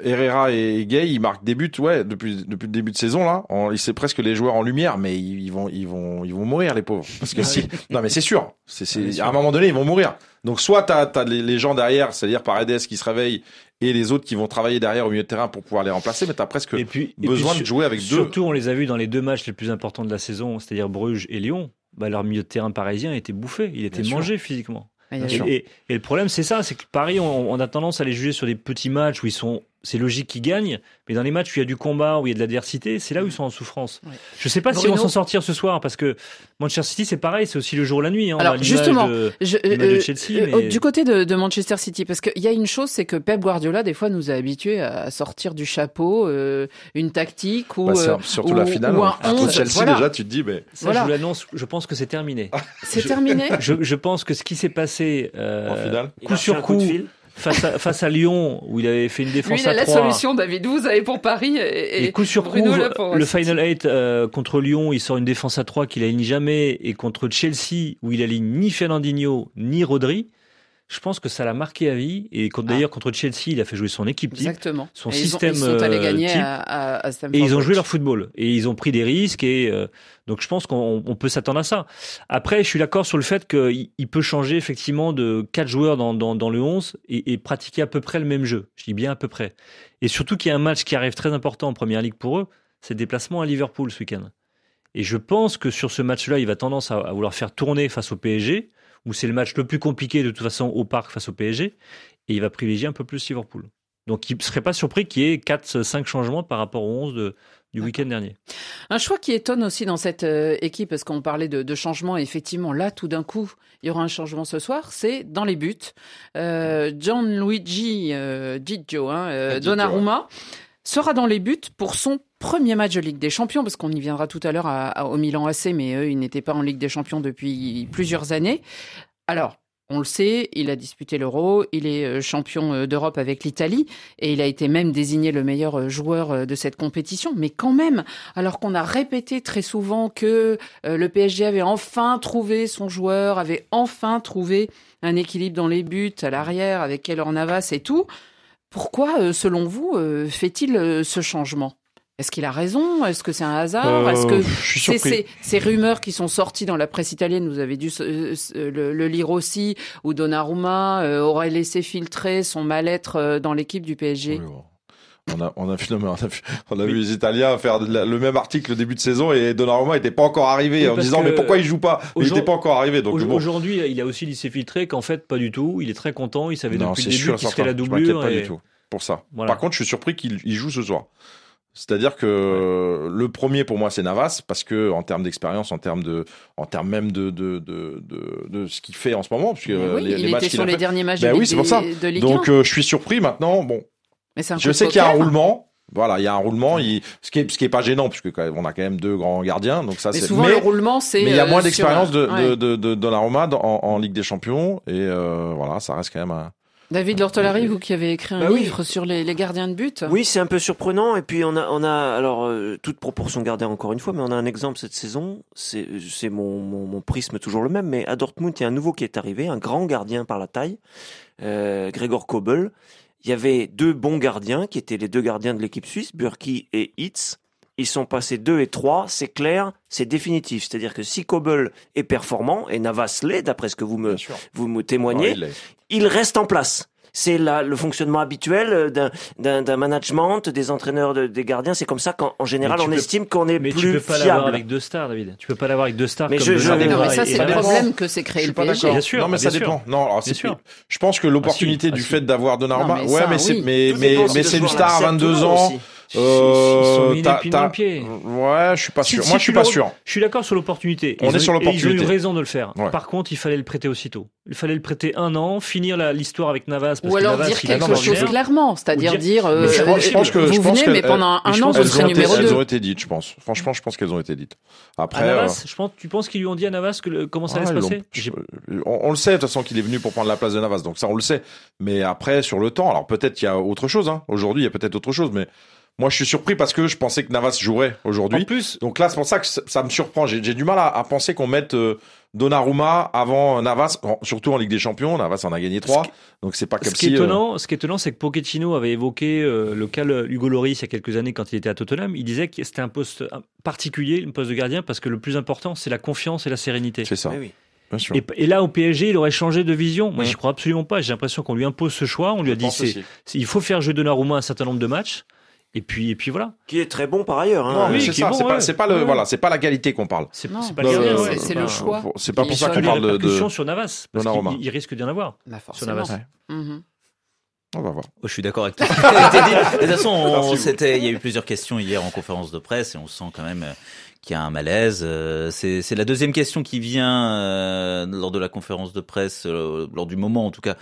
Herrera et Gay, ils marquent des buts, ouais, depuis depuis le début de saison là. C'est presque les joueurs en lumière, mais ils, vont ils vont ils vont mourir les pauvres. Parce que ah si, non mais c'est sûr, c'est c'est à un moment donné ils vont mourir. Donc soit t'as as les, les gens derrière, c'est-à-dire Paredes qui se réveille et les autres qui vont travailler derrière au milieu de terrain pour pouvoir les remplacer, mais t'as presque et puis, besoin de jouer avec deux. Surtout on les a vus dans les deux matchs les plus importants de la saison, c'est-à-dire Bruges et Lyon bah, leur milieu de terrain parisien était bouffé, il était mangé physiquement. Et, le problème, c'est ça, c'est que Paris, on, a tendance à les juger sur des petits matchs où ils sont c'est logique qu'ils gagnent, mais dans les matchs où il y a du combat, où il y a de l'adversité, c'est là où ils sont en souffrance. Je ne sais pas si on s'en sortir ce soir, parce que Manchester City, c'est pareil, c'est aussi le jour ou la nuit. Hein, Alors justement, euh, euh, du côté de, Manchester City, parce qu'il y a une chose, c'est que Pep Guardiola, des fois, nous a habitués à sortir du chapeau euh, une tactique ou bah, surtout la finale. Ou un Chelsea, déjà, tu te dis, mais ça, je vous l'annonce, je pense que c'est terminé. c'est terminé. Je, pense que ce qui s'est passé en finale, coup sur coup face à, face à Lyon où il avait fait une défense Lui, il a la solution, David. Vous avez pour Paris et, et coup sur coup, le Final 8 euh, contre Lyon, il sort une défense à 3 qu'il aligne jamais et contre Chelsea où il aligne ni Fernandinho ni Rodri je pense que ça l'a marqué à vie. Et ah. d'ailleurs, contre Chelsea, il a fait jouer son équipe type, Exactement. son système ils, sont allés euh, gagner type, à, à, Et ils ont joué leur football. Et ils ont pris des risques. Et euh, donc, je pense qu'on peut s'attendre à ça. Après, je suis d'accord sur le fait qu'il peut changer effectivement de quatre joueurs dans, dans, dans le 11 et, et, pratiquer à peu près le même jeu. Je dis bien à peu près. Et surtout qu'il y a un match qui arrive très important en Première Ligue pour eux. C'est le déplacement à Liverpool ce week-end. Et je pense que sur ce match-là, il va tendance à, à vouloir faire tourner face au PSG où c'est le match le plus compliqué de toute façon au parc face au PSG, et il va privilégier un peu plus Liverpool. Donc il ne serait pas surpris qu'il y ait 4-5 changements par rapport aux 11 de, du week-end dernier. Un choix qui étonne aussi dans cette euh, équipe, parce qu'on parlait de, de changement, et effectivement là tout d'un coup il y aura un changement ce soir, c'est dans les buts. Euh, Gianluigi euh, Gigio, hein, euh, Donnarumma, sera dans les buts pour son premier match de Ligue des Champions, parce qu'on y viendra tout à l'heure au Milan AC, mais eux, ils n'étaient pas en Ligue des Champions depuis plusieurs années. Alors, on le sait, il a disputé l'Euro, il est euh, champion euh, d'Europe avec l'Italie et il a été même désigné le meilleur euh, joueur de cette compétition. Mais quand même, alors qu'on a répété très souvent que le PSG avait enfin trouvé son joueur, avait enfin trouvé un équilibre dans les buts, à l'arrière, avec Keller Navas et tout, pourquoi, selon vous, fait-il ce changement? Est-ce qu'il a raison? Est-ce que c'est un hasard? Est-ce que ces, ces, rumeurs qui sont sorties dans la presse italienne, vous avez dû le, lire aussi, où Donnarumma euh, aurait laissé filtrer son mal-être euh, dans l'équipe du PSG On a, on a, on a, vu, les Italiens faire le même article au début de saison et Donnarumma n'était pas encore arrivé en disant mais pourquoi il joue pas? Il n'était pas encore arrivé. Donc aujourd'hui, il a aussi laissé filtrer qu'en fait pas du tout. Il est très content. Il savait depuis le début qu'il serait la doublure. pas du tout pour ça. Par contre, je suis surpris qu'il joue ce soir. C'est-à-dire que le premier pour moi c'est Navas parce que en termes d'expérience, en termes de, en termes même de de, de, de, de ce qu'il fait en ce moment, puisque oui, les, il était sur les derniers matchs ben de, oui, c'est pour ça. Donc euh, je suis surpris maintenant. Bon, Mais je sais qu'il y a un roulement. Voilà, il y a un roulement, il, ce qui est ce qui est pas gênant puisque on a quand même deux grands gardiens, donc ça c'est. Souvent le roulement c'est. Mais il y a moins euh, d'expérience de, de, de, de, de, en, en Ligue des Champions et euh, voilà, ça reste quand même un David Lortolari, vous qui avez écrit un bah livre sur les, les, gardiens de but. Oui, c'est un peu surprenant. Et puis on a, on a alors euh, toute proportion gardée encore une fois, mais on a un exemple cette saison. C'est, c'est mon, mon, mon, prisme toujours le même. Mais à Dortmund, il y a un nouveau qui est arrivé, un grand gardien par la taille, euh, Gregor Kobel. Il y avait deux bons gardiens qui étaient les deux gardiens de l'équipe suisse, Burki et Hitz. Ils sont passés deux et trois, c'est clair, c'est définitif. C'est-à-dire que si Kobel est performant, et Navas l'est, d'après ce que vous me, vous me témoignez, il reste en place c'est le fonctionnement habituel d'un management, des entraîneurs, des gardiens. C'est comme ça qu'en général, on estime qu'on est mais plus fiable. Mais tu peux pas l'avoir avec deux stars, David. Tu peux pas l'avoir avec deux stars. Mais comme je, je, mais ça, c'est le problème que c'est créé le PSG. Bien sûr. Non, mais ça dépend. Non, alors c'est sûr. Je pense que l'opportunité ah, du fait d'avoir Donnarumma, ouais, mais c'est, mais, mais, mais c'est une star à 22 ans. Euh, ils sont pied. Ouais, je suis pas sûr. Moi, je suis pas sûr. Je suis d'accord sur l'opportunité. On est sur l'opportunité. Ils ont eu raison de le faire. Par contre, il fallait le prêter aussitôt. Il fallait le prêter un an, finir l'histoire avec Navas. Ou alors dire quelque chose clairement, c'est-à-dire dire, euh, je pense que vous venez, mais pendant un an, vous serez numéro 2. Elles ont été dites, je pense. Franchement, je pense qu'elles ont été dites. Après, Navas, euh, je pense, tu penses qu'ils lui ont dit à Navas que comment ça allait se passer on, le sait de toute façon qu'il est venu pour prendre la place de Navas, donc ça on le sait. Mais après, sur le temps, alors peut-être qu'il y a autre chose. Hein. Aujourd'hui, il y a peut-être autre chose, mais moi, je suis surpris parce que je pensais que Navas jouerait aujourd'hui. En plus, donc là, c'est pour ça que ça me surprend. J'ai du mal à, penser qu'on mette euh, Donnarumma avant Navas, surtout en Ligue des Champions. Navas en a gagné trois, donc c'est pas comme ce qui si. Est étonnant, Ce qui est étonnant, c'est que Pochettino avait évoqué euh, le cas Hugo Loris il y a quelques années quand il était à Tottenham. Il disait que c'était un poste particulier, un poste de gardien, parce que le plus important, c'est la confiance et la sérénité. C'est ça. Eh oui. Et, là, au PSG, il aurait changé de vision. Moi, j'y crois absolument pas. J'ai l'impression qu'on lui impose ce choix. On lui a dit, c'est, il faut faire jouer Donnarumma un certain nombre de matchs. Et puis, et puis voilà. Qui est très bon par ailleurs. Hein. Non, oui, c'est ça. bon, c'est pas, c'est le, Ouais. voilà, c'est pas la qualité qu'on parle. C'est Non, c'est pas Non, le euh, gardien, c'est- ouais. c'est le choix. C'est pas pour Il ça qu'on parle de, de... sur Navas. Parce Donnarumma. qu'il il risque d'y en avoir. Bah, Sur. Navas. Mhm. On va voir. Oh, je suis d'accord avec (laughs) dit. De toute façon, on- Merci c'était, il y a eu plusieurs questions hier en conférence de presse et on sent quand même euh, qu'il y a un malaise. Euh, C'est, la deuxième question qui vient euh, lors de la conférence de presse, euh, lors du moment en tout cas,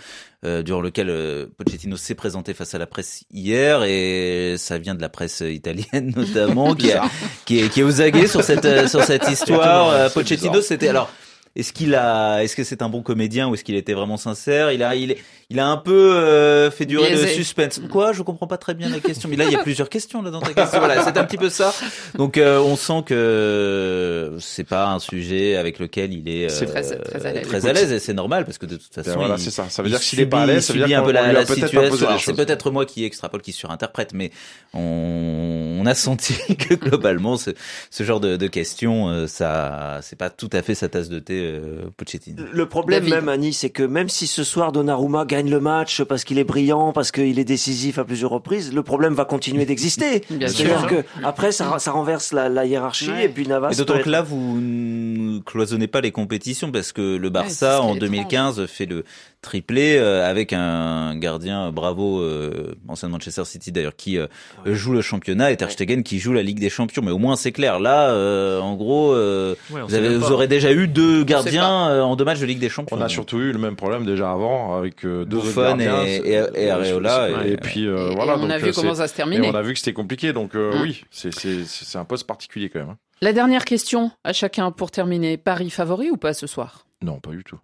euh, durant lequel euh, Pochettino s'est présenté face à la presse hier et ça vient de la presse italienne (laughs) notamment (laughs) qui, a- qui, est, qui est aux aguets sur cette sur cette histoire. Euh, Pochettino, c'était alors. Est-ce qu'il a, est-ce que c'est un bon comédien ou est-ce qu'il était vraiment sincère? Il a, il, est- il a un peu euh, fait durer le suspense. Quoi? Je comprends pas très bien la question. Mais là, il y a plusieurs questions là dans ta question. Voilà, c'est un petit peu ça. Donc, euh, on sent que c'est pas un sujet avec lequel il est, euh, très- très à l'aise. très à l'aise et c'est normal parce que de toute façon, Ben voilà, il- c'est ça. Ça veut il dire que s'il est pas à l'aise, ça veut subit dire un peu la, situation. C'est peut-être moi qui extrapole, qui surinterprète, mais on, on a senti (laughs) que globalement, ce, ce genre de, de questions, euh, ça, c'est pas tout à fait sa tasse de thé, euh, Pochettino. Le problème David. même, Annie, c'est que même si ce soir Donnarumma gagne le match parce qu'il est brillant, parce qu'il est décisif à plusieurs reprises, le problème va continuer d'exister. (laughs) Bien C'est-à-dire que après, ça, ça renverse la, la hiérarchie Ouais. et puis Navas. Et d'autant que là, vous ne cloisonnez pas les compétitions parce que le Barça, en étrange. 2015, fait le triplé euh, avec un gardien, euh, bravo, euh, ancien de Manchester City d'ailleurs, qui euh, joue le championnat et Ter Stegen qui joue la Ligue des Champions. Mais au moins, c'est clair. Là, euh, en gros, euh, Ouais, vous, avez, aurez déjà eu deux gardiens euh, en deux matchs de Ligue des Champions. On a surtout eu le même problème déjà avant avec euh, deux autres Buffon gardiens, et- et- et Areola, Et, et- puis euh, Et voilà. on a vu comment ça se Et terminait. on a vu que c'était compliqué, donc euh, Mm. oui, c'est un poste particulier quand même. hein. La dernière question à chacun pour terminer. Paris favori ou pas ce soir? Non, pas du tout.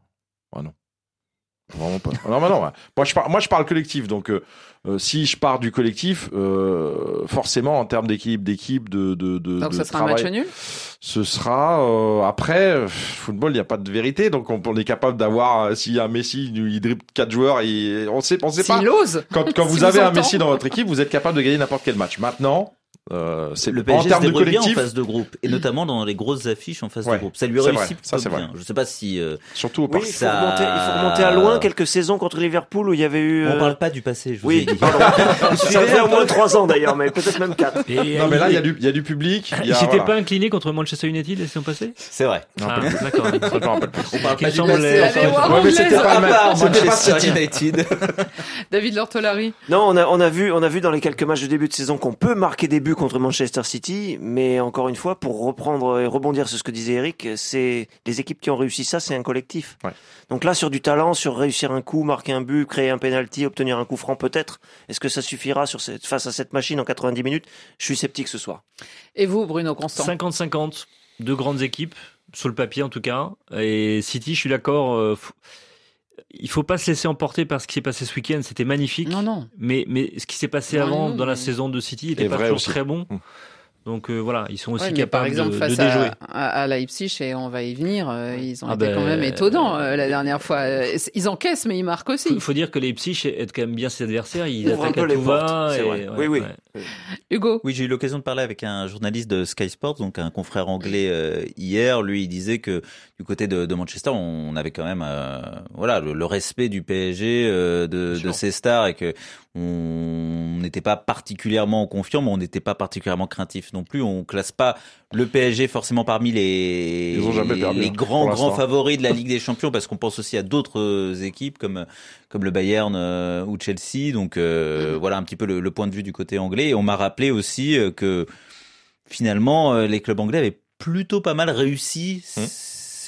Ah non. Vraiment pas. Non, mais non. ouais. Moi, je parle, moi, je parle collectif. Donc, euh, euh, si je pars du collectif, euh, forcément, en termes d'équipe, d'équipe, de, de, de, Donc de ça sera travail, un match nul? ce sera euh, après football. Il n'y a pas de vérité. Donc, on, on est capable d'avoir euh, s'il y a un Messi, il dribble quatre joueurs. Et on sait, on sait pas. Ose Quand, quand Si (laughs) vous vous avez un. Messi dans votre équipe, vous êtes capable de gagner n'importe quel match. Maintenant, euh, c'est Le en PSG se termes de débrouille bien en collectif, phase de groupe et notamment dans les grosses affiches en phase Ouais, de groupe. Ça lui réussit vrai, ça, c'est vrai. bien. Je sais pas si euh, surtout au Oui, il faut, ça- remonter, il faut remonter à loin quelques saisons contre Liverpool où il y avait eu. on euh, parle pas du passé. Je vous ai Oui, dit. (laughs) ça fait au moins trois ans d'ailleurs, mais peut-être même quatre. Et, Non, mais euh, là, il y a du, il y a du public. Il s'était voilà. pas incliné contre Manchester United la saison passée C'est vrai. Ah, d'accord. On parle Qui pas du passé. Mais c'était pas Manchester. United. (laughs) David Lortolari Non, on a, on a vu, on a vu dans les quelques matchs de début de saison qu'on peut marquer des buts contre Manchester City, mais encore une fois, pour reprendre et rebondir sur ce que disait Eric, c'est les équipes qui ont réussi ça, c'est un collectif. Ouais. Donc là, sur du talent, sur réussir un coup, marquer un but, créer un penalty, obtenir un coup franc, peut-être. Est-ce que ça suffira sur cette, face à cette machine en 90 minutes? Je suis sceptique ce soir. Et vous, Bruno Constant? 50-50, deux grandes équipes, sur le papier en tout cas. Et City, je suis d'accord. euh, il faut pas se laisser emporter par ce qui s'est passé ce week-end. C'était magnifique. Non, non. Mais, mais ce qui s'est passé Non, avant non, dans la saison de City était Et pas toujours aussi. très bon. Mm. Donc euh, voilà, ils sont aussi Ouais, capables par exemple, de, face de déjouer. à, à, à Leipzig, et on va y venir, euh, ils ont Ah été ben, quand même étonnants euh, la dernière fois. Euh, Ils encaissent, mais ils marquent aussi. Il faut dire que Leipzig aident quand même bien ses adversaires. Ils un attaquent peu à les tout va. c'est et- vrai. ouais, Oui, oui. ouais. Hugo Oui, j'ai eu l'occasion de parler avec un journaliste de Sky Sports, donc un confrère anglais euh, hier. Lui, il disait que du côté de, de Manchester, on avait quand même, euh, voilà, le, le respect du PSG, euh, de, de ses stars, et que on n'était pas particulièrement confiant, mais on n'était pas particulièrement craintif non plus. On classe pas le PSG forcément parmi les Ils ont jamais perdu, les hein, grands grands favoris de la (laughs) Ligue des Champions, parce qu'on pense aussi à d'autres euh, équipes comme comme le Bayern euh, ou Chelsea. Donc euh, voilà un petit peu le, le point de vue du côté anglais. Et on m'a rappelé aussi que finalement les clubs anglais avaient plutôt pas mal réussi Hum.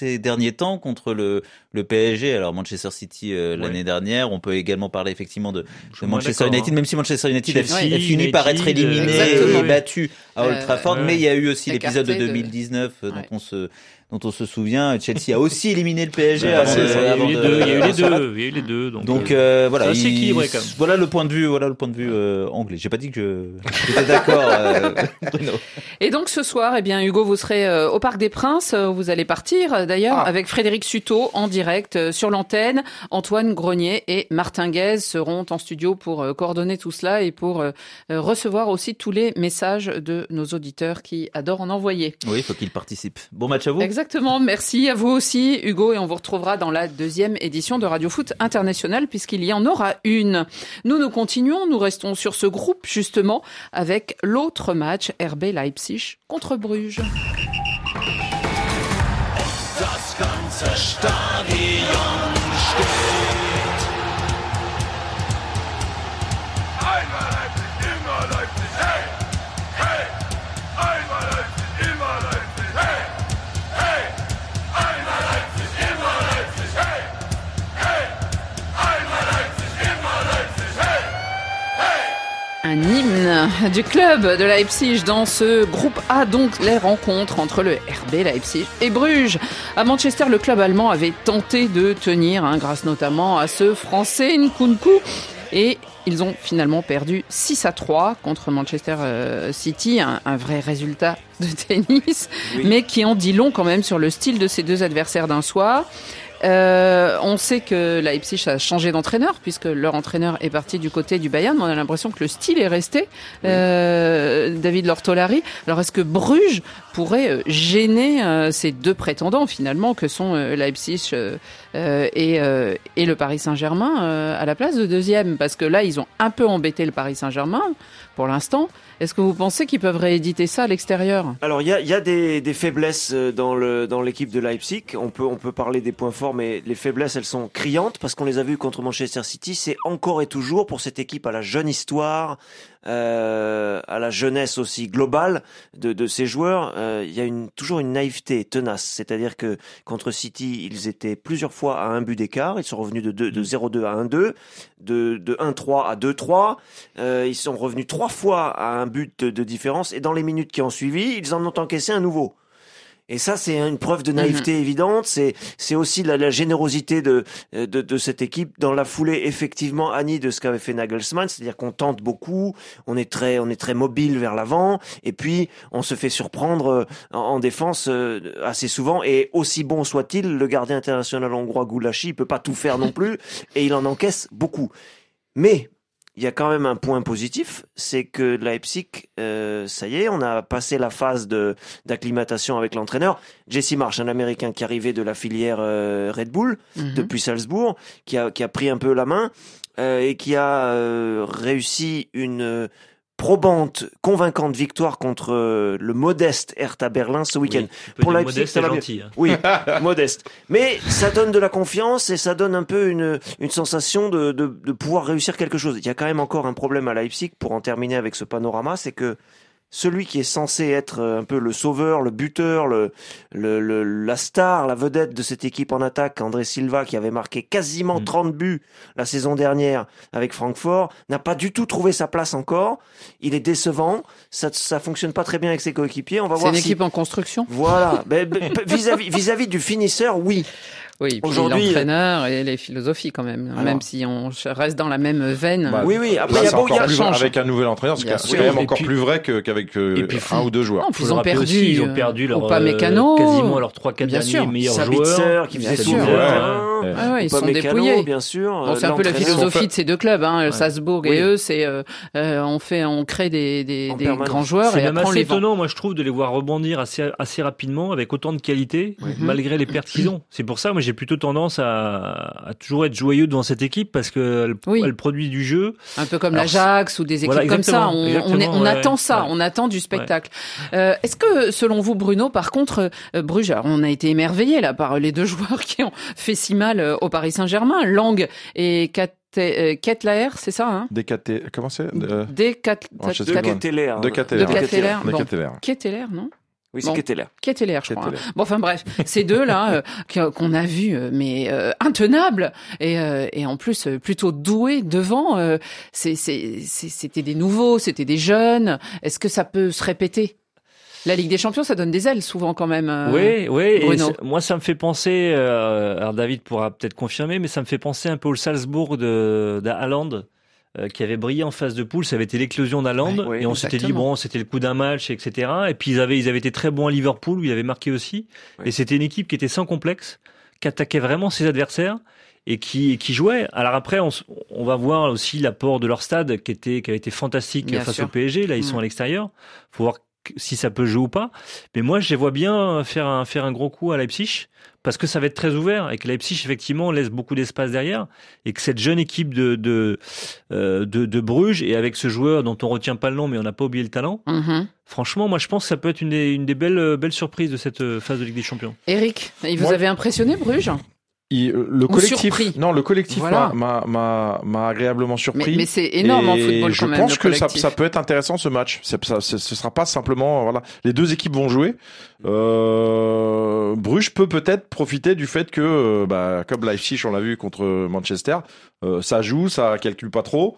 Ces derniers temps contre le le PSG. Alors Manchester City euh, Ouais. l'année dernière. On peut également parler effectivement de, Manchester d'accord, United, hein. même si Manchester United a, fini par être éliminé et battu à Old Euh, Trafford. Mais il y a eu aussi l'épisode de Écarté de- 2019 euh, dont Ouais. on se dont on se souvient. Chelsea a (laughs) aussi éliminé le PSG avant de- ça, il y a eu les de- deux. Il y a eu les deux. Il y a eu les deux. Donc, donc euh, euh, voilà, c'est assez il- équilibré, quand même. voilà le point de vue, voilà le point de vue euh, anglais. J'ai pas dit que je- j'étais d'accord, euh, (laughs) Bruno. Et donc ce soir, eh bien Hugo, vous serez euh, au Parc des Princes. Vous allez partir d'ailleurs Ah. avec Frédéric Suto en direct euh, sur l'antenne. Antoine Grenier et Martin Guez seront en studio pour euh, coordonner tout cela et pour recevoir aussi tous les messages de nos auditeurs qui adorent en envoyer. Oui, il faut qu'il participe. Bon match à vous. Exact. Exactement. Merci à vous aussi, Hugo, et on vous retrouvera dans la deuxième édition de Radio Foot International puisqu'il y en aura une. Nous, nous continuons, nous restons sur ce groupe justement avec l'autre match RB Leipzig contre Bruges. Un hymne du club de Leipzig dans ce groupe A, donc les rencontres entre le RB Leipzig et Bruges. À Manchester, le club allemand avait tenté de tenir, hein, grâce notamment à ce français Nkunku. Et ils ont finalement perdu 6 à 3 contre Manchester euh, City, un, vrai résultat de (laughs) tennis, mais qui en dit long quand même sur le style de ces deux adversaires d'un soir. Euh, on sait que Leipzig a changé d'entraîneur puisque leur entraîneur est parti du côté du Bayern. Mais on a l'impression que le style est resté. Euh, David Lortolari. Alors est-ce que Bruges pourrait euh, gêner euh, ces deux prétendants finalement que sont Leipzig et, et le Paris Saint-Germain à la place de deuxième? Parce que là, ils ont un peu embêté le Paris Saint-Germain pour l'instant. Est-ce que vous pensez qu'ils peuvent rééditer ça à l'extérieur? Alors il y a, y a des, des, faiblesses dans le dans l'équipe de Leipzig. On peut on peut parler des points forts, mais les faiblesses elles sont criantes parce qu'on les a vues contre Manchester City. C'est encore et toujours pour cette équipe à la jeune histoire, euh, à la jeunesse aussi globale de, de ces joueurs, euh, il y a une, toujours une naïveté tenace. C'est-à-dire que contre City, ils étaient plusieurs fois à un but d'écart. Ils sont revenus de, 2, de 0-2 à 1-2, de, de 1-3 à 2-3. Euh, ils sont revenus trois fois à un but de, de différence. Et dans les minutes qui ont suivi, ils en ont encaissé un nouveau. Et ça, c'est une preuve de naïveté mhm. évidente. C'est c'est aussi la, la générosité de, de, de cette équipe dans la foulée effectivement Annie de ce qu'avait fait Nagelsmann, c'est-à-dire qu'on tente beaucoup, on est très on est très mobile vers l'avant, et puis on se fait surprendre euh, en, défense euh, assez souvent. Et aussi bon soit-il, le gardien international hongrois Goulashi, il peut pas tout faire non plus, et il en encaisse beaucoup. Mais il y a quand même un point positif, c'est que Leipzig, euh, ça y est, on a passé la phase de d'acclimatation avec l'entraîneur. Jesse Marsh, un Américain qui arrivait de la filière euh, Red Bull mhm. depuis Salzbourg, qui a, qui a pris un peu la main euh, et qui a euh, réussi une probante, convaincante victoire contre euh, le modeste Hertha Berlin ce week-end. Pour Leipzig, ça va gentil, hein. Oui, (laughs) modeste. Mais ça donne de la confiance et ça donne un peu une, une sensation de, de, de pouvoir réussir quelque chose. Il y a quand même encore un problème à Leipzig pour en terminer avec ce panorama, c'est que celui qui est censé être euh, un peu le sauveur, le buteur, le, le, la star, la vedette de cette équipe en attaque, André Silva, qui avait marqué quasiment 30 mm. buts la saison dernière avec Francfort, n'a pas du tout trouvé sa place encore. Il est décevant. Ça, ça fonctionne pas très bien avec ses coéquipiers. On va voir. C'est une équipe en construction? Voilà. Ben, ben, (laughs) vis-à-vis vis-à-vis du finisseur, oui. Oui, aujourd'hui l'entraîneur et les philosophies quand même, même si on reste dans la même veine. Bah, oui, oui. Après, il y a beau, a change. Avec un nouvel entraîneur, c'est quand même encore plus vrai qu'avec euh, un ou deux joueurs. Non, ils ont perdu, aussi, ils ont perdu leur pas mécano, quasiment leurs trois quatre derniers meilleurs joueurs qui faisaient tout ah ouais, ils sont dépouillés. bien sûr. Bon, c'est un peu la philosophie de ces deux clubs, hein, ouais. Salzbourg et eux, c'est euh, euh, on fait, on crée des, des, des grands joueurs. C'est même assez étonnant, moi je trouve, de les voir rebondir assez assez rapidement avec autant de qualité, malgré les pertes qu'ils ont. C'est pour ça, moi j'ai plutôt tendance à, à, toujours être joyeux devant cette équipe parce que elle, produit du jeu. Un peu comme l'Ajax ou des équipes comme ça. On, on, est, on attend ça, on attend du spectacle. Euh, Est-ce que selon vous, Bruno, par contre, euh, Bruges, on a été émerveillé là par les deux (laughs) joueurs qui ont fait si mal euh, au Paris Saint-Germain, Lang et Ketelaer, c'est ça hein Décaté, comment c'est euh... Décat... De Ketelaer. De Ketelaer. De Ketelaer. non oui, c'est Ketelaer. Ketelaer, je crois. Hein. Bon, enfin bref, ces deux-là euh, qu'on a vus, euh, mais euh, intenables et, euh, et en plus plutôt doués devant. C'était des nouveaux, c'était des jeunes. Est-ce que ça peut se répéter la Ligue des Champions, ça donne des ailes souvent quand même. Euh, oui, oui. moi, ça me fait penser. Euh, alors David pourra peut-être confirmer, mais ça me fait penser un peu au Salzbourg de, euh, qui avait brillé en phase de poule. Ça avait été l'éclosion d'Haaland, et on s'était dit bon, c'était le coup d'un match, etc. Et puis ils avaient, ils avaient été très bons à Liverpool où ils avaient marqué aussi. Et c'était une équipe qui était sans complexe, qui attaquait vraiment ses adversaires et qui, qui jouait. Alors après, on, on va voir aussi l'apport de leur stade qui était qui avait été fantastique face au PSG. Là, ils sont mm. à l'extérieur. Faut voir si ça peut jouer ou pas. Mais moi, je les vois bien faire un, faire un gros coup à Leipzig parce que ça va être très ouvert et que Leipzig effectivement laisse beaucoup d'espace derrière et que cette jeune équipe de de, euh, de, de Bruges et avec ce joueur dont on retient pas le nom mais on n'a pas oublié le talent. Mhm. Franchement, moi je pense que ça peut être une des, une des belles belles surprises de cette euh, phase de Ligue des Champions. Eric, il vous Moi- avez impressionné Bruges? Il- euh, le collectif, non, le collectif Voilà. m'a- m'a agréablement surpris. Mais- mais c'est énorme en football, Je quand même, pense le que ça, ça peut être intéressant ce match. Ça, ce ce sera pas simplement voilà. Les deux équipes vont jouer. Euh, Bruges peut peut-être profiter du fait que, euh, bah, comme Leipzig, on l'a vu contre Manchester, euh, ça joue, ça calcule pas trop.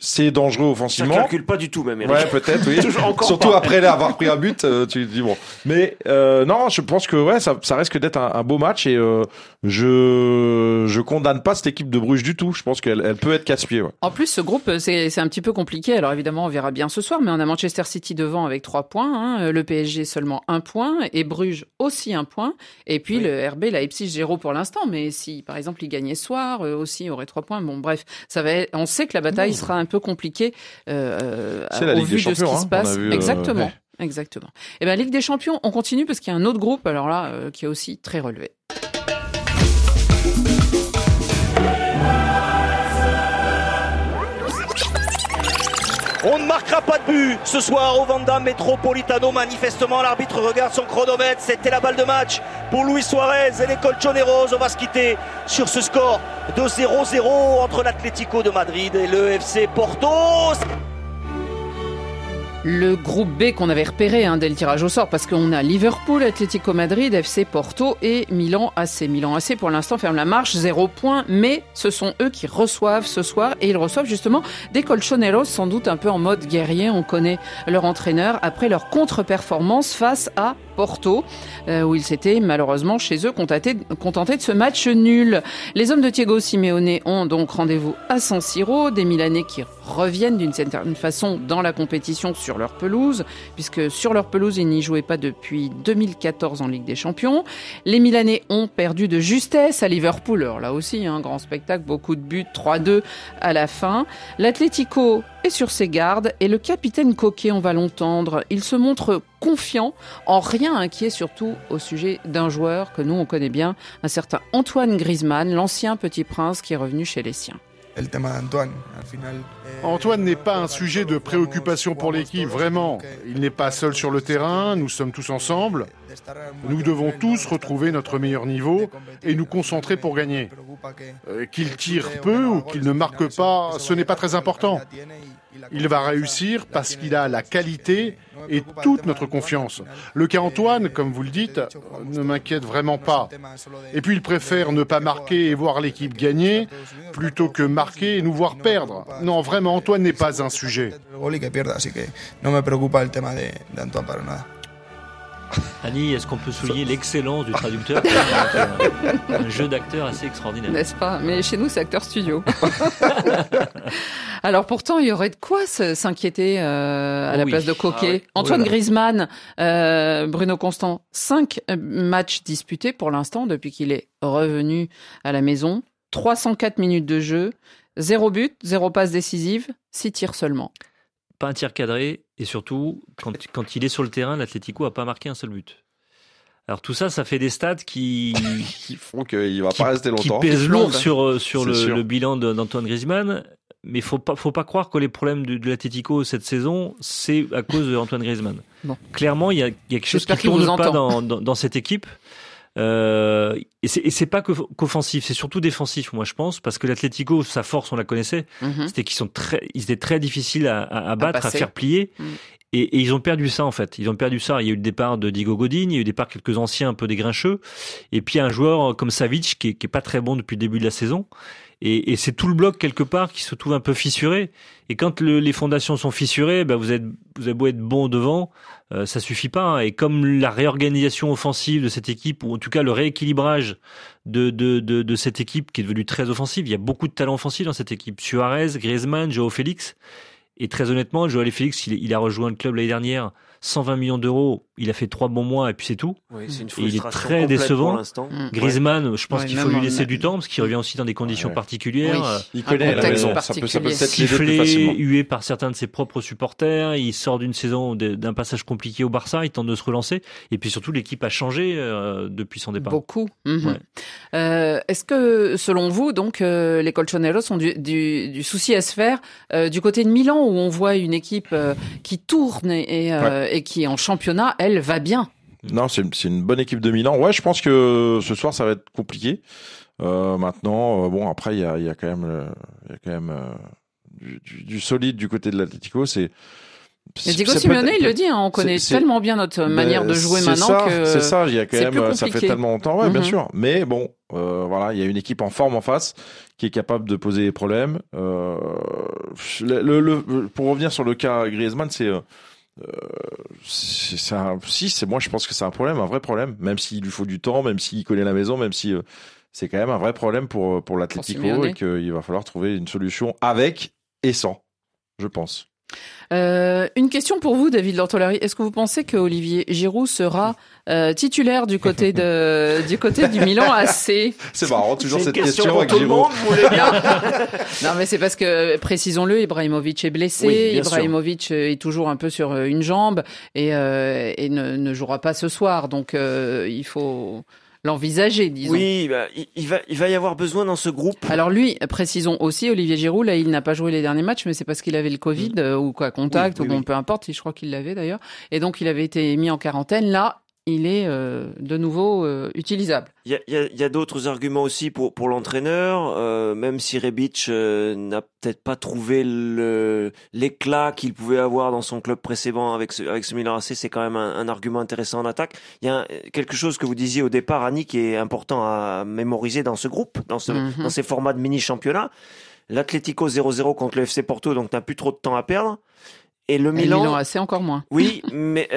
C'est dangereux Ça offensivement. calcule pas du tout même. Eric. Ouais, peut-être, oui. (laughs) Surtout pas. après avoir pris un but, euh, tu te dis bon. Mais euh, non, je pense que ouais, ça, ça risque d'être un, un beau match et euh, je je condamne pas cette équipe de Bruges du tout. Je pense qu'elle elle peut être casse-pied. Ouais. En plus, ce groupe, c'est c'est un petit peu compliqué. Alors évidemment, on verra bien ce soir, mais on a Manchester City devant avec trois points, hein, le PSG seulement un point, et Bruges aussi un point, et puis le RB Leipzig zéro pour l'instant. Mais si, par exemple, il gagnait ce soir, eux aussi il aurait trois points. Bon, bref, ça va. être- on sait que la bataille sera un peu compliquée euh, la au Ligue vu des de ce qui hein, se on passe. vu, euh, Exactement. ouais. Exactement. Et ben Ligue des Champions, on continue parce qu'il y a un autre groupe, alors là, euh, qui est aussi très relevé. On ne marquera pas de but ce soir au Vanda Metropolitano. Manifestement, l'arbitre regarde son chronomètre. C'était la balle de match pour Luis Suarez et les Colchoneros. On va se quitter sur ce score de 0-0 entre l'Atlético de Madrid et le FC Porto. Le groupe B qu'on avait repéré hein, dès le tirage au sort, parce qu'on a Liverpool, Atlético Madrid, FC Porto et Milan AC. Milan AC pour l'instant ferme la marche, zéro point, mais ce sont eux qui reçoivent ce soir et ils reçoivent justement des Colchoneros, sans doute un peu en mode guerrier. On connaît leur entraîneur après leur contre-performance face à Porto, euh, où ils s'étaient malheureusement chez eux contentés, de ce match nul. Les hommes de Diego Simeone ont donc rendez-vous à San Siro, des Milanais qui reviennent d'une certaine façon dans la compétition sur leur pelouse, puisque sur leur pelouse, ils n'y jouaient pas depuis 2014 en Ligue des Champions. Les Milanais ont perdu de justesse à Liverpool, alors là aussi, un grand spectacle, beaucoup de buts, 3-2 à la fin. L'Atlético est sur ses gardes et le capitaine Coquet, on va l'entendre, il se montre confiant, en rien inquiet surtout au sujet d'un joueur que nous on connaît bien, un certain Antoine Griezmann, l'ancien petit prince qui est revenu chez les siens. Antoine n'est pas un sujet de préoccupation pour l'équipe, vraiment. Il n'est pas seul sur le terrain, nous sommes tous ensemble. Nous devons tous retrouver notre meilleur niveau et nous concentrer pour gagner. Euh, qu'il tire peu ou qu'il ne marque pas, ce n'est pas très important. Il va réussir parce qu'il a la qualité et toute notre confiance. Le cas Antoine, comme vous le dites, ne m'inquiète vraiment pas. Et puis il préfère ne pas marquer et voir l'équipe gagner plutôt que marquer et nous voir perdre. Non, vraiment, Antoine n'est pas un sujet. Annie, est-ce qu'on peut souligner l'excellence du traducteur (laughs) qui est un, un jeu d'acteur assez extraordinaire N'est-ce pas? Mais chez nous, c'est acteur studio. (laughs) Alors pourtant, il y aurait de quoi s'inquiéter euh, à Oh la oui. place de Coquet. Ah. Antoine Oh là là. Griezmann, euh, Bruno Constant, cinq euh, matchs disputés pour l'instant depuis qu'il est revenu à la maison. 304 minutes de jeu, zéro but, zéro passe décisive, six tirs seulement. Pas un tir cadré et surtout, quand, quand il est sur le terrain, l'Atlético a pas marqué un seul but. Alors tout ça, ça fait des stats qui, (laughs) qui font qu'il va pas rester qui longtemps. pèsent Qui lourd plombe. sur sur le, bilan d'Antoine Griezmann. Mais faut pas faut pas croire que les problèmes de, de l'Atlético cette saison c'est à cause d'Antoine Griezmann. Bon. Clairement, il y a, il y a quelque chose qui vous tourne pas dans, dans cette équipe. Euh, et c'est pas qu'offensif, c'est surtout défensif, moi je pense, parce que l'Atlético, sa force, on la connaissait, Mhm. c'était qu'ils sont très, ils étaient très difficiles à, à, à battre, à, faire plier. Mm. Et, et ils ont perdu ça en fait. Ils ont perdu ça. Il y a eu le départ de Diego Godin, il y a eu le départ de quelques anciens un peu des grincheux, et puis un joueur comme Savic qui est, qui est pas très bon depuis le début de la saison. Et, et c'est tout le bloc quelque part qui se trouve un peu fissuré. Et quand le- les fondations sont fissurées, ben vous êtes vous avez beau être bon devant, euh, ça suffit pas. hein. Et comme la réorganisation offensive de cette équipe, ou en tout cas le rééquilibrage de, de, de, de cette équipe qui est devenue très offensive, il y a beaucoup de talents offensifs dans cette équipe. Suarez, Griezmann, Joao Félix. Et très honnêtement, Joao Félix, il, il a rejoint le club l'année dernière 120 millions d'euros, il a fait trois bons mois et puis c'est tout. Oui, c'est une Et il est très décevant. pour l'instant. Mm. Griezmann, je pense Ouais, qu'il faut lui en- laisser du temps parce qu'il revient aussi dans des conditions Ouais. particulières. Oui. Il Un connaît la maison, ça peut, ça sifflé, hué par certains de ses propres supporters. Il sort d'une saison d'un passage compliqué au Barça. Il tente de se relancer. Et puis surtout, l'équipe a changé euh, depuis son départ. Beaucoup. Mhm. Ouais. Euh, Est-ce que, selon vous, donc, euh, les Colchoneros ont du, du, du souci à se faire euh, du côté de Milan, où on voit une équipe euh, qui tourne et, et, euh, et qui, en championnat, elle va bien Non, c'est une bonne équipe de Milan. Ouais, je pense que ce soir, ça va être compliqué. Euh, maintenant, euh, bon, après, il y a, y a quand même, euh, y a quand même euh, du, du- du solide du côté de l'Atlético. C'est Et Diego Simeone, il le dit, hein, on connaît tellement bien notre Ben, manière de jouer maintenant ça, que c'est ça. Il y a quand même, euh, ça fait tellement longtemps, ouais, bien Mhm. sûr. Mais bon, euh, voilà, il y a une équipe en forme en face qui est capable de poser des problèmes. Euh, le, le- le- pour revenir sur le cas Griezmann, c'est euh, euh, c'est un, si, c'est moi, je pense que c'est un problème, un vrai problème. Même s'il lui faut du temps, même s'il connaît la maison, même si euh, c'est quand même un vrai problème pour pour l'Atlético et qu'il va falloir trouver une solution avec et sans, je pense. Euh, une question pour vous, David Lortolari. Est-ce que vous pensez que Olivier Giroud sera euh, titulaire du côté de du côté du Milan AC (laughs) C'est marrant, toujours cette question question pour avec tout le monde, (laughs) Non, mais c'est parce que précisons-le, Ibrahimovic est blessé. Oui, bien sûr. Ibrahimovic euh, est toujours un peu sur euh, une jambe et, euh, et ne, ne jouera pas ce soir. Donc euh, il faut l'envisager, disons. Oui, bah, il, il va, il va y avoir besoin dans ce groupe. Alors lui, précisons aussi, Olivier Giroud, là, il n'a pas joué les derniers matchs, mais c'est parce qu'il avait le Covid euh, ou quoi, contact, Oui, oui, ou bon, oui. peu importe, je crois qu'il l'avait d'ailleurs. Et donc, il avait été mis en quarantaine. Là, il est euh, de nouveau euh, utilisable. Il y a, d'autres arguments aussi pour, pour l'entraîneur, euh, même si Rebic n'a peut-être pas trouvé l'éclat qu'il pouvait avoir dans son club précédent avec ce, avec ce Milan AC, c'est quand même un, un argument intéressant en attaque. Il y a un- quelque chose que vous disiez au départ, Annie, qui est important à mémoriser dans ce groupe, dans, ce, Mhm. dans ces formats de mini-championnat. L'Atlético 0-0 contre le FC Porto, donc t'as plus trop de temps à perdre. Et le Et Milan, Milan AC encore moins. oui, (laughs) mais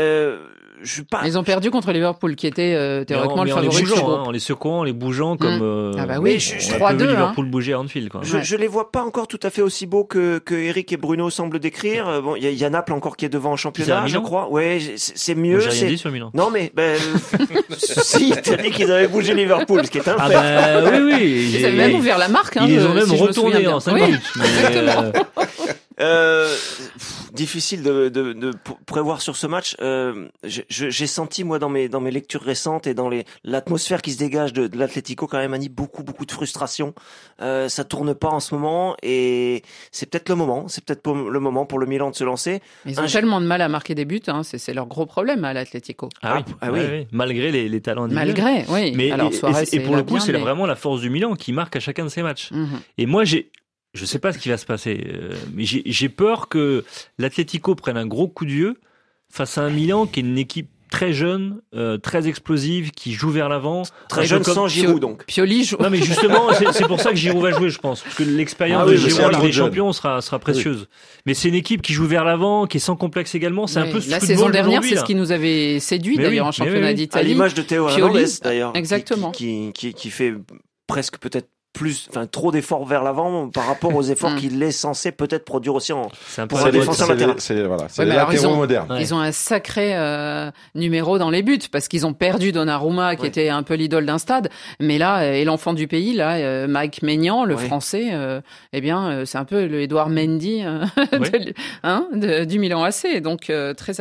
je suis pas Ils ont perdu contre Liverpool, qui était euh, Mais théoriquement mais le en les favori du bougeant, groupe. hein, en les secouant, en les bougeant comme. Mm. euh, Ah bah oui, je- je- on a 3-2, peu vu hein. Liverpool bouger à Anfield. Quoi. Je, Ouais. je les vois pas encore tout à fait aussi beaux que, que Eric et Bruno semblent décrire. Euh, Bon, il y, a- il y a Naples encore qui est devant en championnat, je crois. Ouais, c'est mieux. J'ai rien c'est- dit sur Milan. Non mais ben, euh, (laughs) (laughs) si t'as dit qu'ils avaient bougé Liverpool, ce qui est un Ah fait. bah oui, oui. Ils avaient même ouvert la marque. Hein, Ils je- ont même si je me souviens retournés bien. en 5 Oui. minutes. Mais, euh, pff, difficile de, de, de prévoir sur ce match. Euh, je- je- J'ai senti moi dans mes dans mes lectures récentes et dans les l'atmosphère qui se dégage de, de l'Atlético quand même Annie beaucoup beaucoup de frustration. Euh, ça tourne pas en ce moment et c'est peut-être le moment. C'est peut-être pour- le moment pour le Milan de se lancer. Ils ont Un- tellement de mal à marquer des buts. Hein, c'est c'est leur gros problème à l'Atlético. Ah oui, Ah oui. malgré les, les talents. Malgré, oui. Mais Alors, et- et, Suarez, et pour le coup, c'est mais- vraiment la force du Milan qui marque à chacun de ses matchs. Mhm. Et moi, j'ai, je sais pas ce qui va se passer, euh, mais j'ai j'ai peur que l'Atlético prenne un gros coup de vieux face à un Milan qui est une équipe très jeune, euh, très explosive, qui joue vers l'avant. Très jeune sans Giroud donc. Pioli joue. Non mais justement, c'est c'est pour ça que Giroud va jouer, je pense, parce que l'expérience Ah oui, de Giroud Ligue des. Champions sera, sera précieuse. Mais c'est une équipe qui joue vers l'avant, qui est sans complexe également. C'est un peu ce La saison dernière, c'est ce qui nous avait séduit d'ailleurs oui, en championnat oui. À d'Italie. l'image de Théo Hernandez d'ailleurs. qui- exactement. Qui, qui, qui fait presque peut-être plus, enfin trop d'efforts vers l'avant par rapport aux efforts Mm. qu'il est censé peut-être produire aussi en. C'est un peu Pour la un mode. défenseur C'est latéral. les- c'est voilà, c'est Ouais, les alors, ils ont- modernes. Ouais. Ils ont un sacré euh, numéro dans les buts parce qu'ils ont perdu Donnarumma qui Ouais. était un peu l'idole d'un stade, mais là euh, et l'enfant du pays là, euh, Mike Maignan, le Ouais. français, euh, eh bien euh, c'est un peu le Edouard Mendy euh, (laughs) Ouais. de- hein, de- du Milan AC. Donc euh, très,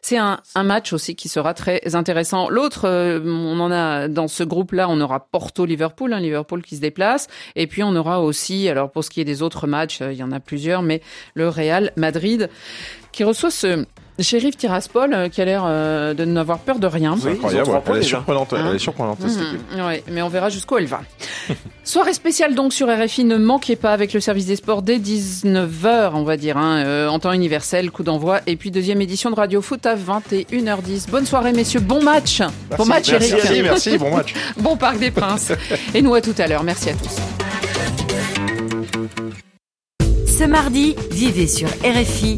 c'est un, un match aussi qui sera très intéressant. L'autre, euh, on en a dans ce groupe-là, on aura Porto-Liverpool, hein, Liverpool qui se déplace, et puis on aura aussi, alors pour ce qui est des autres matchs, euh, il y en a plusieurs, mais le Real Madrid qui reçoit ce shérif Tiraspol euh, qui a l'air euh, de n'avoir peur de rien. C'est Oui, incroyable, ouais. elle est surprenante, Hein elle est surprenante cette équipe. Ouais, mais on verra jusqu'où elle va. (laughs) Soirée spéciale donc sur RFI, ne manquez pas avec le service des sports dès 19h, on va dire, hein, euh, en temps universel, coup d'envoi, et puis deuxième édition de Radio Foot à 21h10. Bonne soirée messieurs, bon match Bon match merci, Eric merci, merci, bon match. (laughs) Bon Parc des Princes Et nous à tout à l'heure, merci à tous. Ce mardi, vivez sur RFI